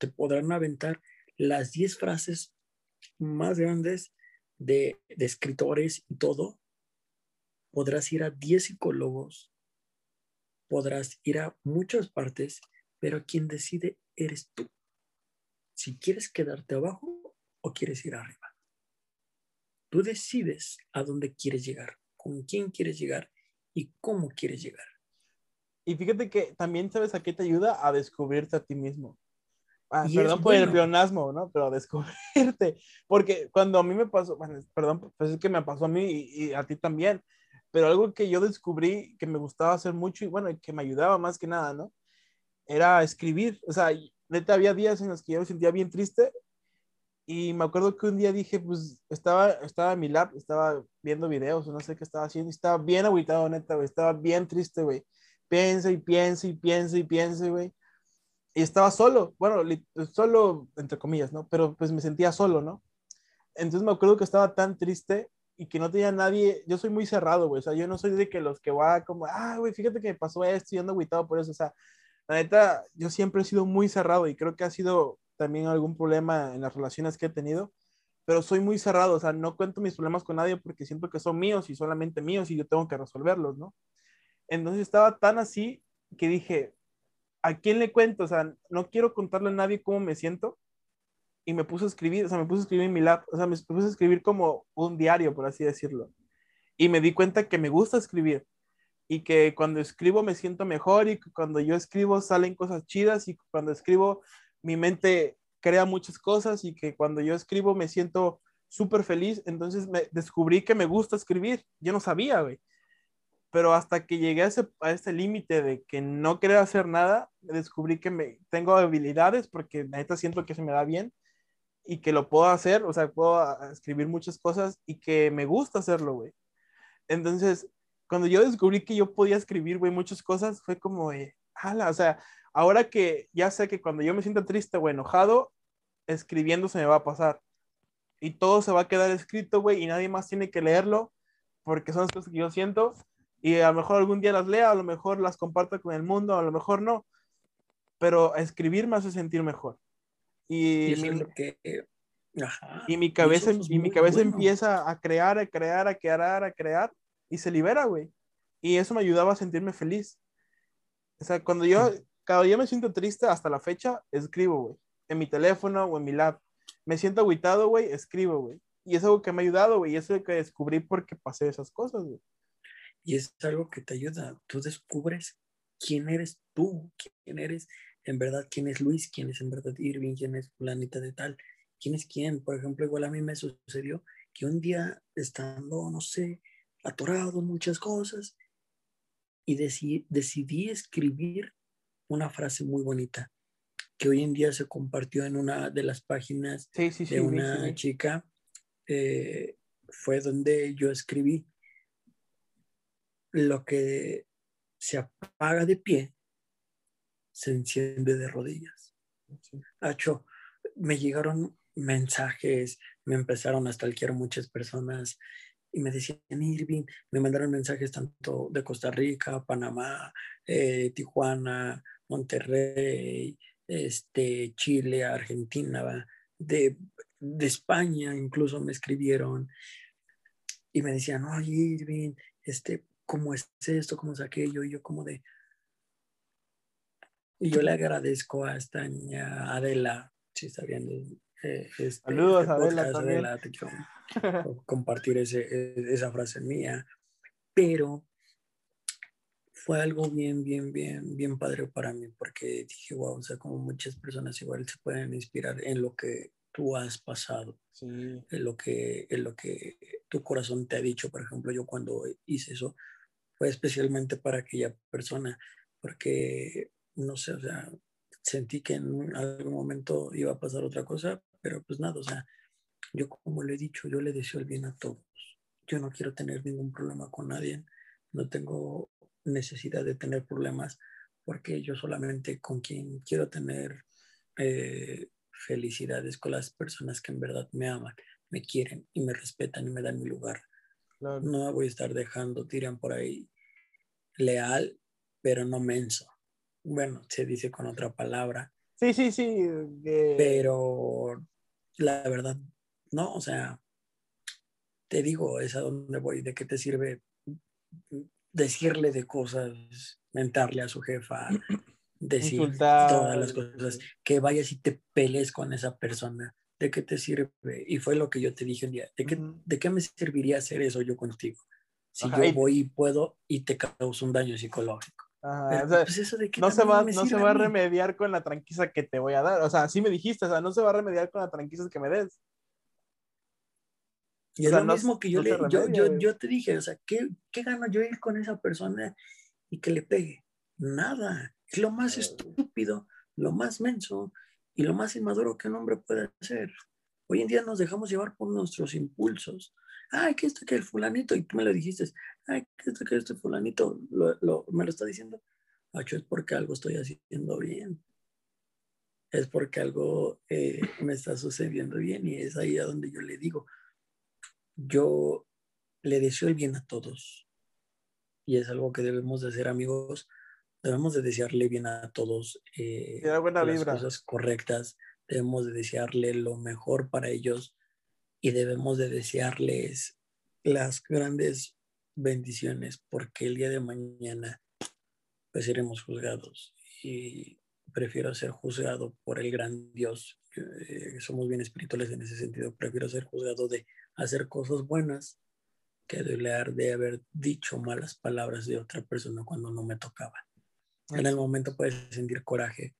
te podrán aventar las 10 frases más grandes de, de escritores y todo. Podrás ir a 10 psicólogos, podrás ir a muchas partes, pero quien decide eres tú. Si quieres quedarte abajo o quieres ir arriba. Tú decides a dónde quieres llegar, con quién quieres llegar y cómo quieres llegar. Y fíjate que también sabes a qué te ayuda a descubrirte a ti mismo. Ah, perdón por el pleonasmo, ¿no? Pero a descubrirte. Porque cuando a mí me pasó, bueno, perdón, pues es que me pasó a mí y, y, a ti también. Pero algo que yo descubrí que me gustaba hacer mucho y bueno, que me ayudaba más que nada, ¿no? Era escribir. O sea, neta, había días en los que yo me sentía bien triste y me acuerdo que un día dije, pues estaba, estaba en mi lab, estaba viendo videos no sé qué estaba haciendo y estaba bien aguitado, neta, güey, estaba bien triste, güey. Piensa y piensa y piensa y piensa, güey. Y estaba solo, bueno, solo entre comillas, ¿no? Pero pues me sentía solo, ¿no? Entonces me acuerdo que estaba tan triste y que no tenía nadie, yo soy muy cerrado, güey, o sea, yo no soy de que los que va como, ah, güey, fíjate que me pasó esto y ando aguitado por eso, o sea, la neta, yo siempre he sido muy cerrado y creo que ha sido también algún problema en las relaciones que he tenido, pero soy muy cerrado, o sea, no cuento mis problemas con nadie porque siento que son míos y solamente míos y yo tengo que resolverlos, ¿no? Entonces estaba tan así que dije, ¿a quién le cuento? O sea, no quiero contarle a nadie cómo me siento. Y me puse a escribir, o sea, me puse a escribir en mi lap, o sea, me puse a escribir como un diario, por así decirlo. Y me di cuenta que me gusta escribir y que cuando escribo me siento mejor y que cuando yo escribo salen cosas chidas y cuando escribo mi mente crea muchas cosas y que cuando yo escribo me siento súper feliz. Entonces me descubrí que me gusta escribir. Yo no sabía, güey. Pero hasta que llegué a ese, a ese límite de que no quería hacer nada, descubrí que me, tengo habilidades porque neta siento que se me da bien y que lo puedo hacer, o sea, puedo escribir muchas cosas y que me gusta hacerlo, güey. Entonces, cuando yo descubrí que yo podía escribir, güey, muchas cosas, fue como, ala, o sea, ahora que ya sé que cuando yo me siento triste o enojado, escribiendo se me va a pasar. Y todo se va a quedar escrito, güey, y nadie más tiene que leerlo, porque son las cosas que yo siento. Y a lo mejor algún día las lea, a lo mejor las comparto con el mundo, a lo mejor no. Pero escribir me hace sentir mejor. Y, mi, que, y mi cabeza, y, mi cabeza empieza a crear, a crear, a crear, a crear, y se libera, güey. Y eso me ayudaba a sentirme feliz. O sea, cuando yo, cada día me siento triste hasta la fecha, escribo, güey. En mi teléfono o en mi lab. Me siento aguitado, güey, escribo, güey. Y es algo que me ha ayudado, güey. Y es algo que descubrí porque pasé esas cosas, güey. Y es algo que te ayuda. Tú descubres quién eres tú, quién eres en verdad, quién es Luis, quién es en verdad Irving, quién es planeta de tal, quién es quién. Por ejemplo, igual a mí me sucedió que un día estando, no sé, atorado en muchas cosas, y decidí, decidí escribir una frase muy bonita que hoy en día se compartió en una de las páginas de una chica. Eh, fue donde yo escribí lo que se apaga de pie se enciende de rodillas. Hacho, me llegaron mensajes, me empezaron a stalkear muchas personas y me decían, Irving, me mandaron mensajes tanto de Costa Rica, Panamá, eh, Tijuana, Monterrey, este, Chile, Argentina, de, de España incluso me escribieron y me decían, oye, Irving, este, ¿cómo es esto? ¿Cómo es aquello? Y yo como de... Y yo le agradezco a esta niña Adela, si está viendo. Eh, este, Saludos, Adela, Adela, te quiero compartir ese, e, esa frase mía. Pero fue algo bien, bien, bien, bien padre para mí, porque dije, wow, o sea, como muchas personas igual se pueden inspirar en lo que tú has pasado, en, lo que, en lo que tu corazón te ha dicho. Por ejemplo, yo cuando hice eso, fue especialmente para aquella persona, porque, no sé, o sea, sentí que en algún momento iba a pasar otra cosa, pero pues nada, o sea, yo como le he dicho, yo le deseo el bien a todos. Yo no quiero tener ningún problema con nadie, no tengo necesidad de tener problemas porque yo solamente con quien quiero tener eh, felicidades con las personas que en verdad me aman, me quieren y me respetan y me dan mi lugar. No voy a estar dejando, tiran por ahí, leal, pero no menso. Bueno, se dice con otra palabra. Sí, sí, sí. Pero la verdad, no, o sea, te digo, es a dónde voy, de qué te sirve decirle de cosas, mentarle a su jefa, decir todas las cosas, que vayas y te pelees con esa persona, ¿de qué te sirve? Y fue lo que yo te dije un día, ¿de qué, ¿de qué me serviría hacer eso yo contigo? Si yo voy y puedo y te causo un daño psicológico. No se va, no se va a, remediar con la tranquisa que te voy a dar. O sea, así me dijiste, o sea, no se va a remediar con la tranquisa que me des. Y es lo mismo que yo, le, yo, yo, yo, te dije, o sea, ¿qué, ¿qué gano yo ir con esa persona y que le pegue? Nada. Es lo más estúpido, lo más menso y lo más inmaduro que un hombre puede hacer. Hoy en día nos dejamos llevar por nuestros impulsos. Ay, que esto, que el fulanito, y tú me lo dijiste, ay, que esto, que este fulanito lo, lo, me lo está diciendo. Macho, es porque algo estoy haciendo bien. Es porque algo eh, me está sucediendo bien y es ahí a donde yo le digo, yo le deseo el bien a todos. Y es algo que debemos de hacer, amigos, debemos de desearle bien a todos eh, las cosas correctas, debemos de desearle lo mejor para ellos y debemos de desearles las grandes bendiciones porque el día de mañana pues seremos juzgados y prefiero ser juzgado por el gran Dios. Eh, somos bien espirituales en ese sentido. Prefiero ser juzgado de hacer cosas buenas que de de haber dicho malas palabras de otra persona cuando no me tocaba. En el momento puedes sentir coraje,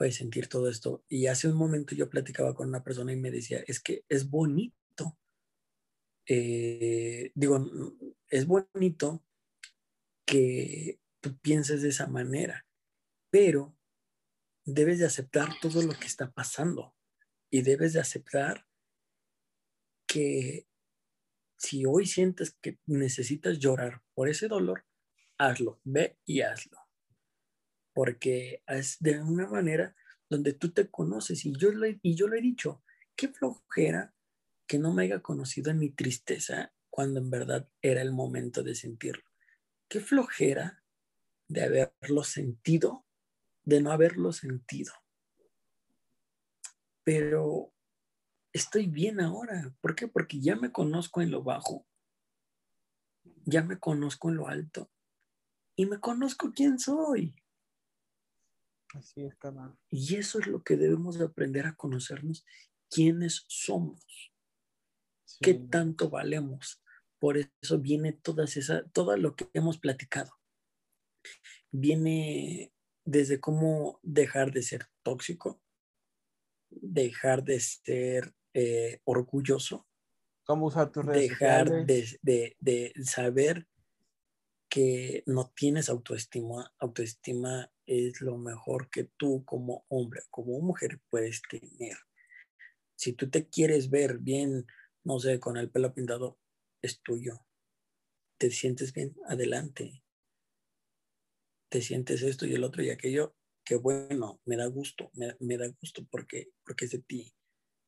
puedes sentir todo esto. Y hace un momento yo platicaba con una persona y me decía, es que es bonito. Eh, digo, es bonito que tú pienses de esa manera, pero debes de aceptar todo lo que está pasando y debes de aceptar que si hoy sientes que necesitas llorar por ese dolor, hazlo, ve y hazlo porque es de una manera donde tú te conoces y yo, lo he, y yo lo he dicho, qué flojera que no me haya conocido en mi tristeza cuando en verdad era el momento de sentirlo. Qué flojera de haberlo sentido, de no haberlo sentido. Pero estoy bien ahora. ¿Por qué? Porque ya me conozco en lo bajo, ya me conozco en lo alto y me conozco quién soy. Así es. Y eso es lo que debemos aprender a conocernos, quiénes somos, qué tanto valemos. Por eso viene todas esa, todo lo que hemos platicado. Viene desde cómo dejar de ser tóxico, dejar de ser eh, orgulloso, cómo usar tus redes dejar de, de, de, saber que no tienes autoestima, autoestima es lo mejor que tú como hombre, como mujer puedes tener. Si tú te quieres ver bien, no sé, con el pelo pintado, es tuyo. Te sientes bien, adelante. Te sientes esto y el otro y aquello, que bueno, me da gusto, me, da gusto porque, porque es de ti.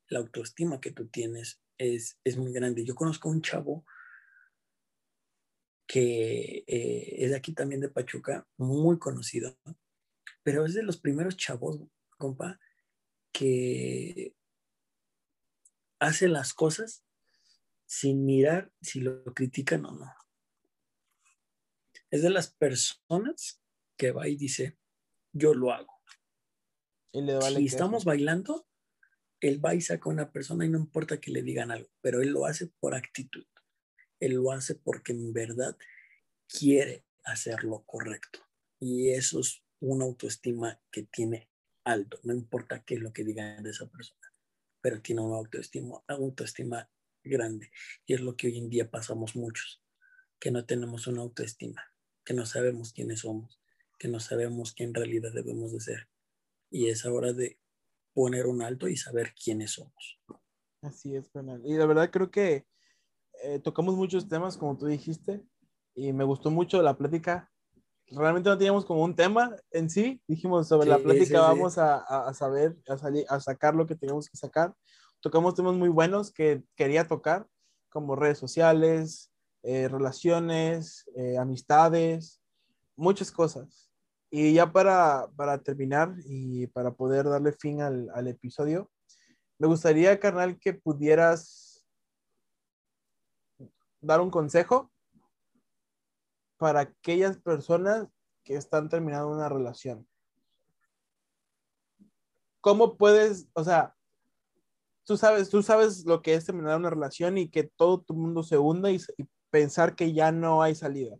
La autoestima que tú tienes es, es muy grande. Yo conozco a un chavo que eh, es aquí también de Pachuca, muy conocido, pero es de los primeros chavos, compa, que hace las cosas sin mirar si lo critican o no. Es de las personas que va y dice, yo lo hago. Y le si estamos bailando, él va y saca a una persona y no importa que le digan algo, pero él lo hace por actitud. Él lo hace porque en verdad quiere hacer lo correcto. Y eso es una autoestima que tiene alto, no importa qué es lo que digan de esa persona, pero tiene una autoestima, autoestima grande. Y es lo que hoy en día pasamos muchos, que no tenemos una autoestima, que no sabemos quiénes somos, que no sabemos qué en realidad debemos de ser. Y es hora de poner un alto y saber quiénes somos. Así es, Fernando. Y la verdad creo que eh, tocamos muchos temas, como tú dijiste, y me gustó mucho la plática realmente no teníamos como un tema en sí. Dijimos sobre la plática vamos A, a, saber, a, salir, a sacar lo que teníamos que sacar. Tocamos temas muy buenos que quería tocar, como redes sociales, eh, relaciones, eh, amistades, muchas cosas. Y ya para, para terminar y para poder darle fin al, al episodio, me gustaría, carnal, que pudieras dar un consejo para aquellas personas que están terminando una relación. ¿Cómo puedes, o sea, tú sabes, tú sabes lo que es terminar una relación y que todo tu mundo se hunda y, y pensar que ya no hay salida?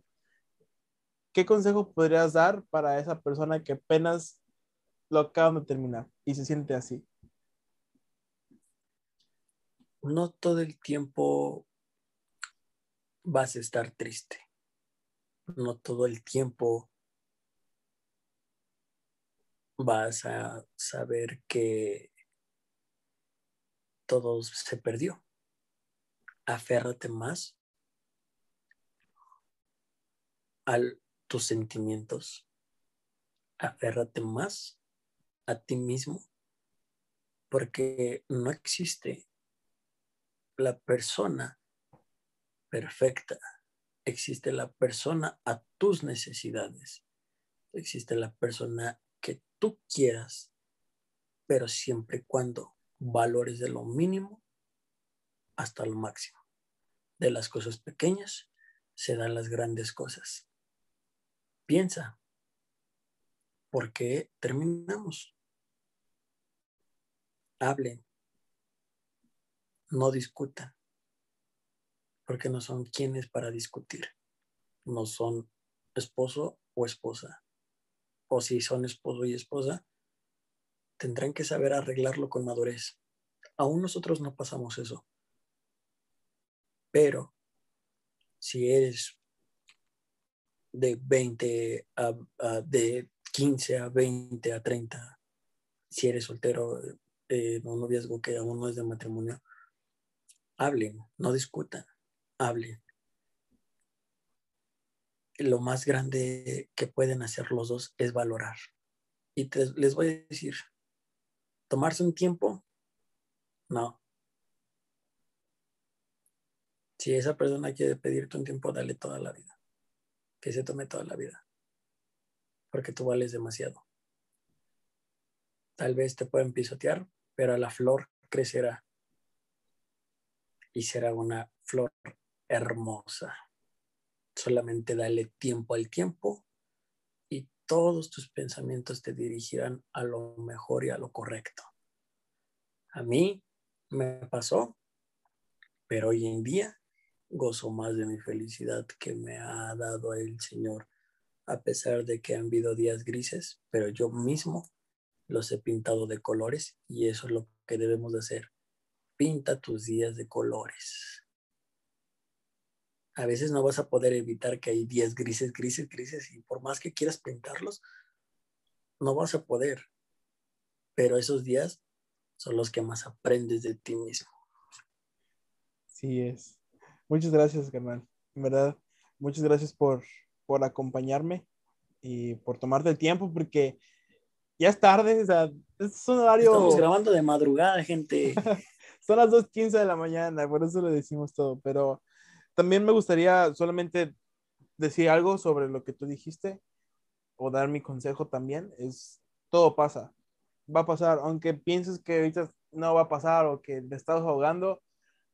¿qué consejo podrías dar para esa persona que apenas lo acaban de terminar y se siente así? No todo el tiempo vas a estar triste. No todo el tiempo vas a saber que todo se perdió. Aférrate más al tus sentimientos. Aférrate más a ti mismo porque no existe la persona perfecta. Existe la persona a tus necesidades. Existe la persona que tú quieras, pero siempre y cuando valores de lo mínimo hasta lo máximo. De las cosas pequeñas se dan las grandes cosas. Piensa, ¿por qué terminamos? Hablen, no discutan, porque no son quienes para discutir, no son esposo o esposa, o si son esposo y esposa, tendrán que saber arreglarlo con madurez. Aún nosotros no pasamos eso. Pero si eres de 20 a, de 15 a 20 a 30, si eres soltero, eh, un noviazgo que aún no es de matrimonio, hablen, no discutan, hablen. Lo más grande que pueden hacer los dos es valorar. Y les voy a decir, tomarse un tiempo, no. Si esa persona quiere pedirte un tiempo, dale toda la vida que se tome toda la vida, porque tú vales demasiado. Tal vez te pueden pisotear, pero la flor crecerá y será una flor hermosa. Solamente dale tiempo al tiempo y todos tus pensamientos te dirigirán a lo mejor y a lo correcto. A mí me pasó, pero hoy en día gozo más de mi felicidad que me ha dado el Señor, a pesar de que han habido días grises, pero yo mismo los he pintado de colores y eso es lo que debemos de hacer. Pinta tus días de colores. A veces no vas a poder evitar que hay días grises, grises, grises y por más que quieras pintarlos, no vas a poder. Pero esos días son los que más aprendes de ti mismo. Sí es. Muchas gracias, carnal. En verdad, muchas gracias por, por acompañarme y por tomarte el tiempo, porque ya es tarde, o sea, es un horario... Estamos grabando de madrugada, gente. Son las 2.15 de la mañana, por eso le decimos todo, pero también me gustaría solamente decir algo sobre lo que tú dijiste o dar mi consejo también, es todo pasa, va a pasar, aunque pienses que ahorita no va a pasar o que te estás ahogando,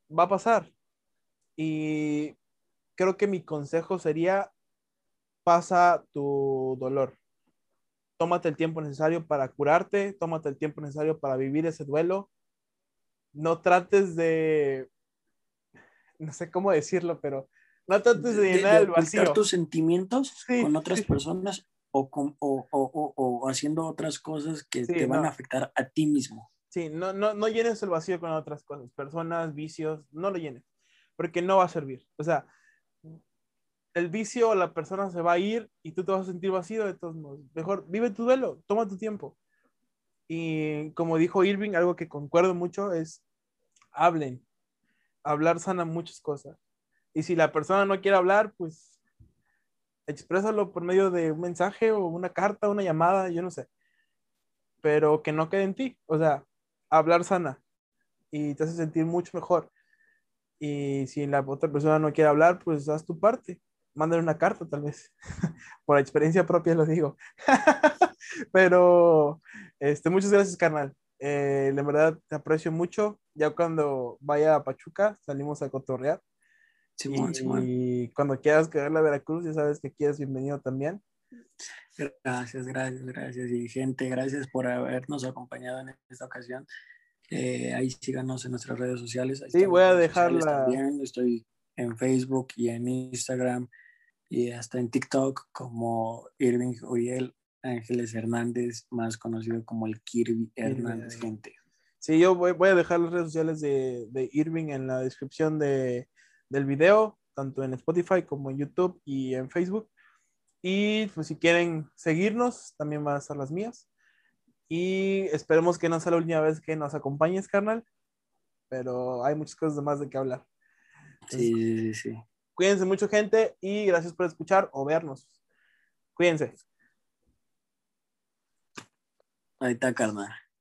va a pasar. Y creo que mi consejo sería, pasa tu dolor. Tómate el tiempo necesario para curarte, tómate el tiempo necesario para vivir ese duelo. No trates de, no sé cómo decirlo, pero no trates de, llenar el vacío. tus sentimientos con otras personas o, con, o, o, o, haciendo otras cosas que te van a afectar a ti mismo. Sí, no, no, no llenes el vacío con otras cosas, personas, vicios, no lo llenes porque no va a servir. O sea, el vicio, la persona se va a ir y tú te vas a sentir vacío de todos modos. Mejor vive tu duelo, toma tu tiempo. Y como dijo Irving, algo que concuerdo mucho es hablen. Hablar sana muchas cosas. Y si la persona no quiere hablar, pues exprésalo por medio de un mensaje o una carta, una llamada, yo no sé. Pero que no quede en ti. O sea, hablar sana y te hace sentir mucho mejor. Y si la otra persona no quiere hablar, pues haz tu parte. manden una carta tal vez. Por experiencia propia lo digo. Pero, este, muchas gracias, carnal. Eh, la verdad, te aprecio mucho. Ya cuando vaya a Pachuca, salimos a cotorrear. y, cuando quieras quedar a Veracruz, ya sabes que aquí es bienvenido también. Gracias, gracias, gracias. Y gente, gracias por habernos acompañado en esta ocasión. Eh, ahí síganos en nuestras redes sociales. sí, voy a dejarla. Estoy en Facebook y en Instagram y hasta en TikTok como Irving Uriel Ángeles Hernández, más conocido como el Kirby Hernández, gente. Sí, yo voy, voy, a dejar las redes sociales de, de Irving en la descripción de, del video, tanto en Spotify como en YouTube y en Facebook. Y pues si quieren seguirnos, también van a estar las mías. Y esperemos que no sea la última vez que nos acompañes, carnal. Pero hay muchas cosas más de qué hablar. sí, sí, sí. Cuídense mucho, gente, y gracias por escuchar o vernos. Cuídense. Ahí está, carnal.